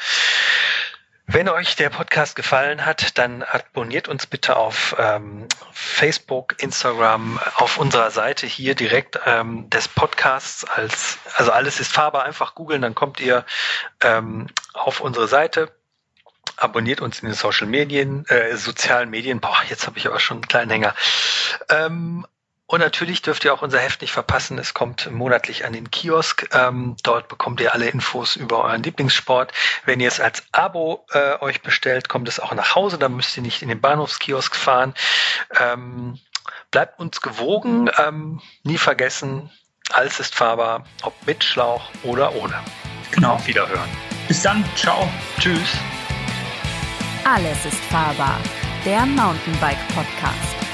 Wenn euch der Podcast gefallen hat, dann abonniert uns bitte auf ähm, Facebook, Instagram, auf unserer Seite hier direkt ähm, des Podcasts als, also alles ist fahrbar, einfach googeln, dann kommt ihr ähm, auf unsere Seite. Abonniert uns in den Social Medien, äh, sozialen Medien. Boah, jetzt habe ich aber schon einen kleinen Hänger. Ähm, und natürlich dürft ihr auch unser Heft nicht verpassen. Es kommt monatlich an den Kiosk. Ähm, dort bekommt ihr alle Infos über euren Lieblingssport. Wenn ihr es als Abo äh, euch bestellt, kommt es auch nach Hause. Dann müsst ihr nicht in den Bahnhofskiosk fahren. Ähm, bleibt uns gewogen. Ähm, nie vergessen, alles ist fahrbar, ob mit Schlauch oder ohne. Genau. Auf Wiederhören. Bis dann. Ciao. Tschüss. Alles ist fahrbar. Der Mountainbike Podcast.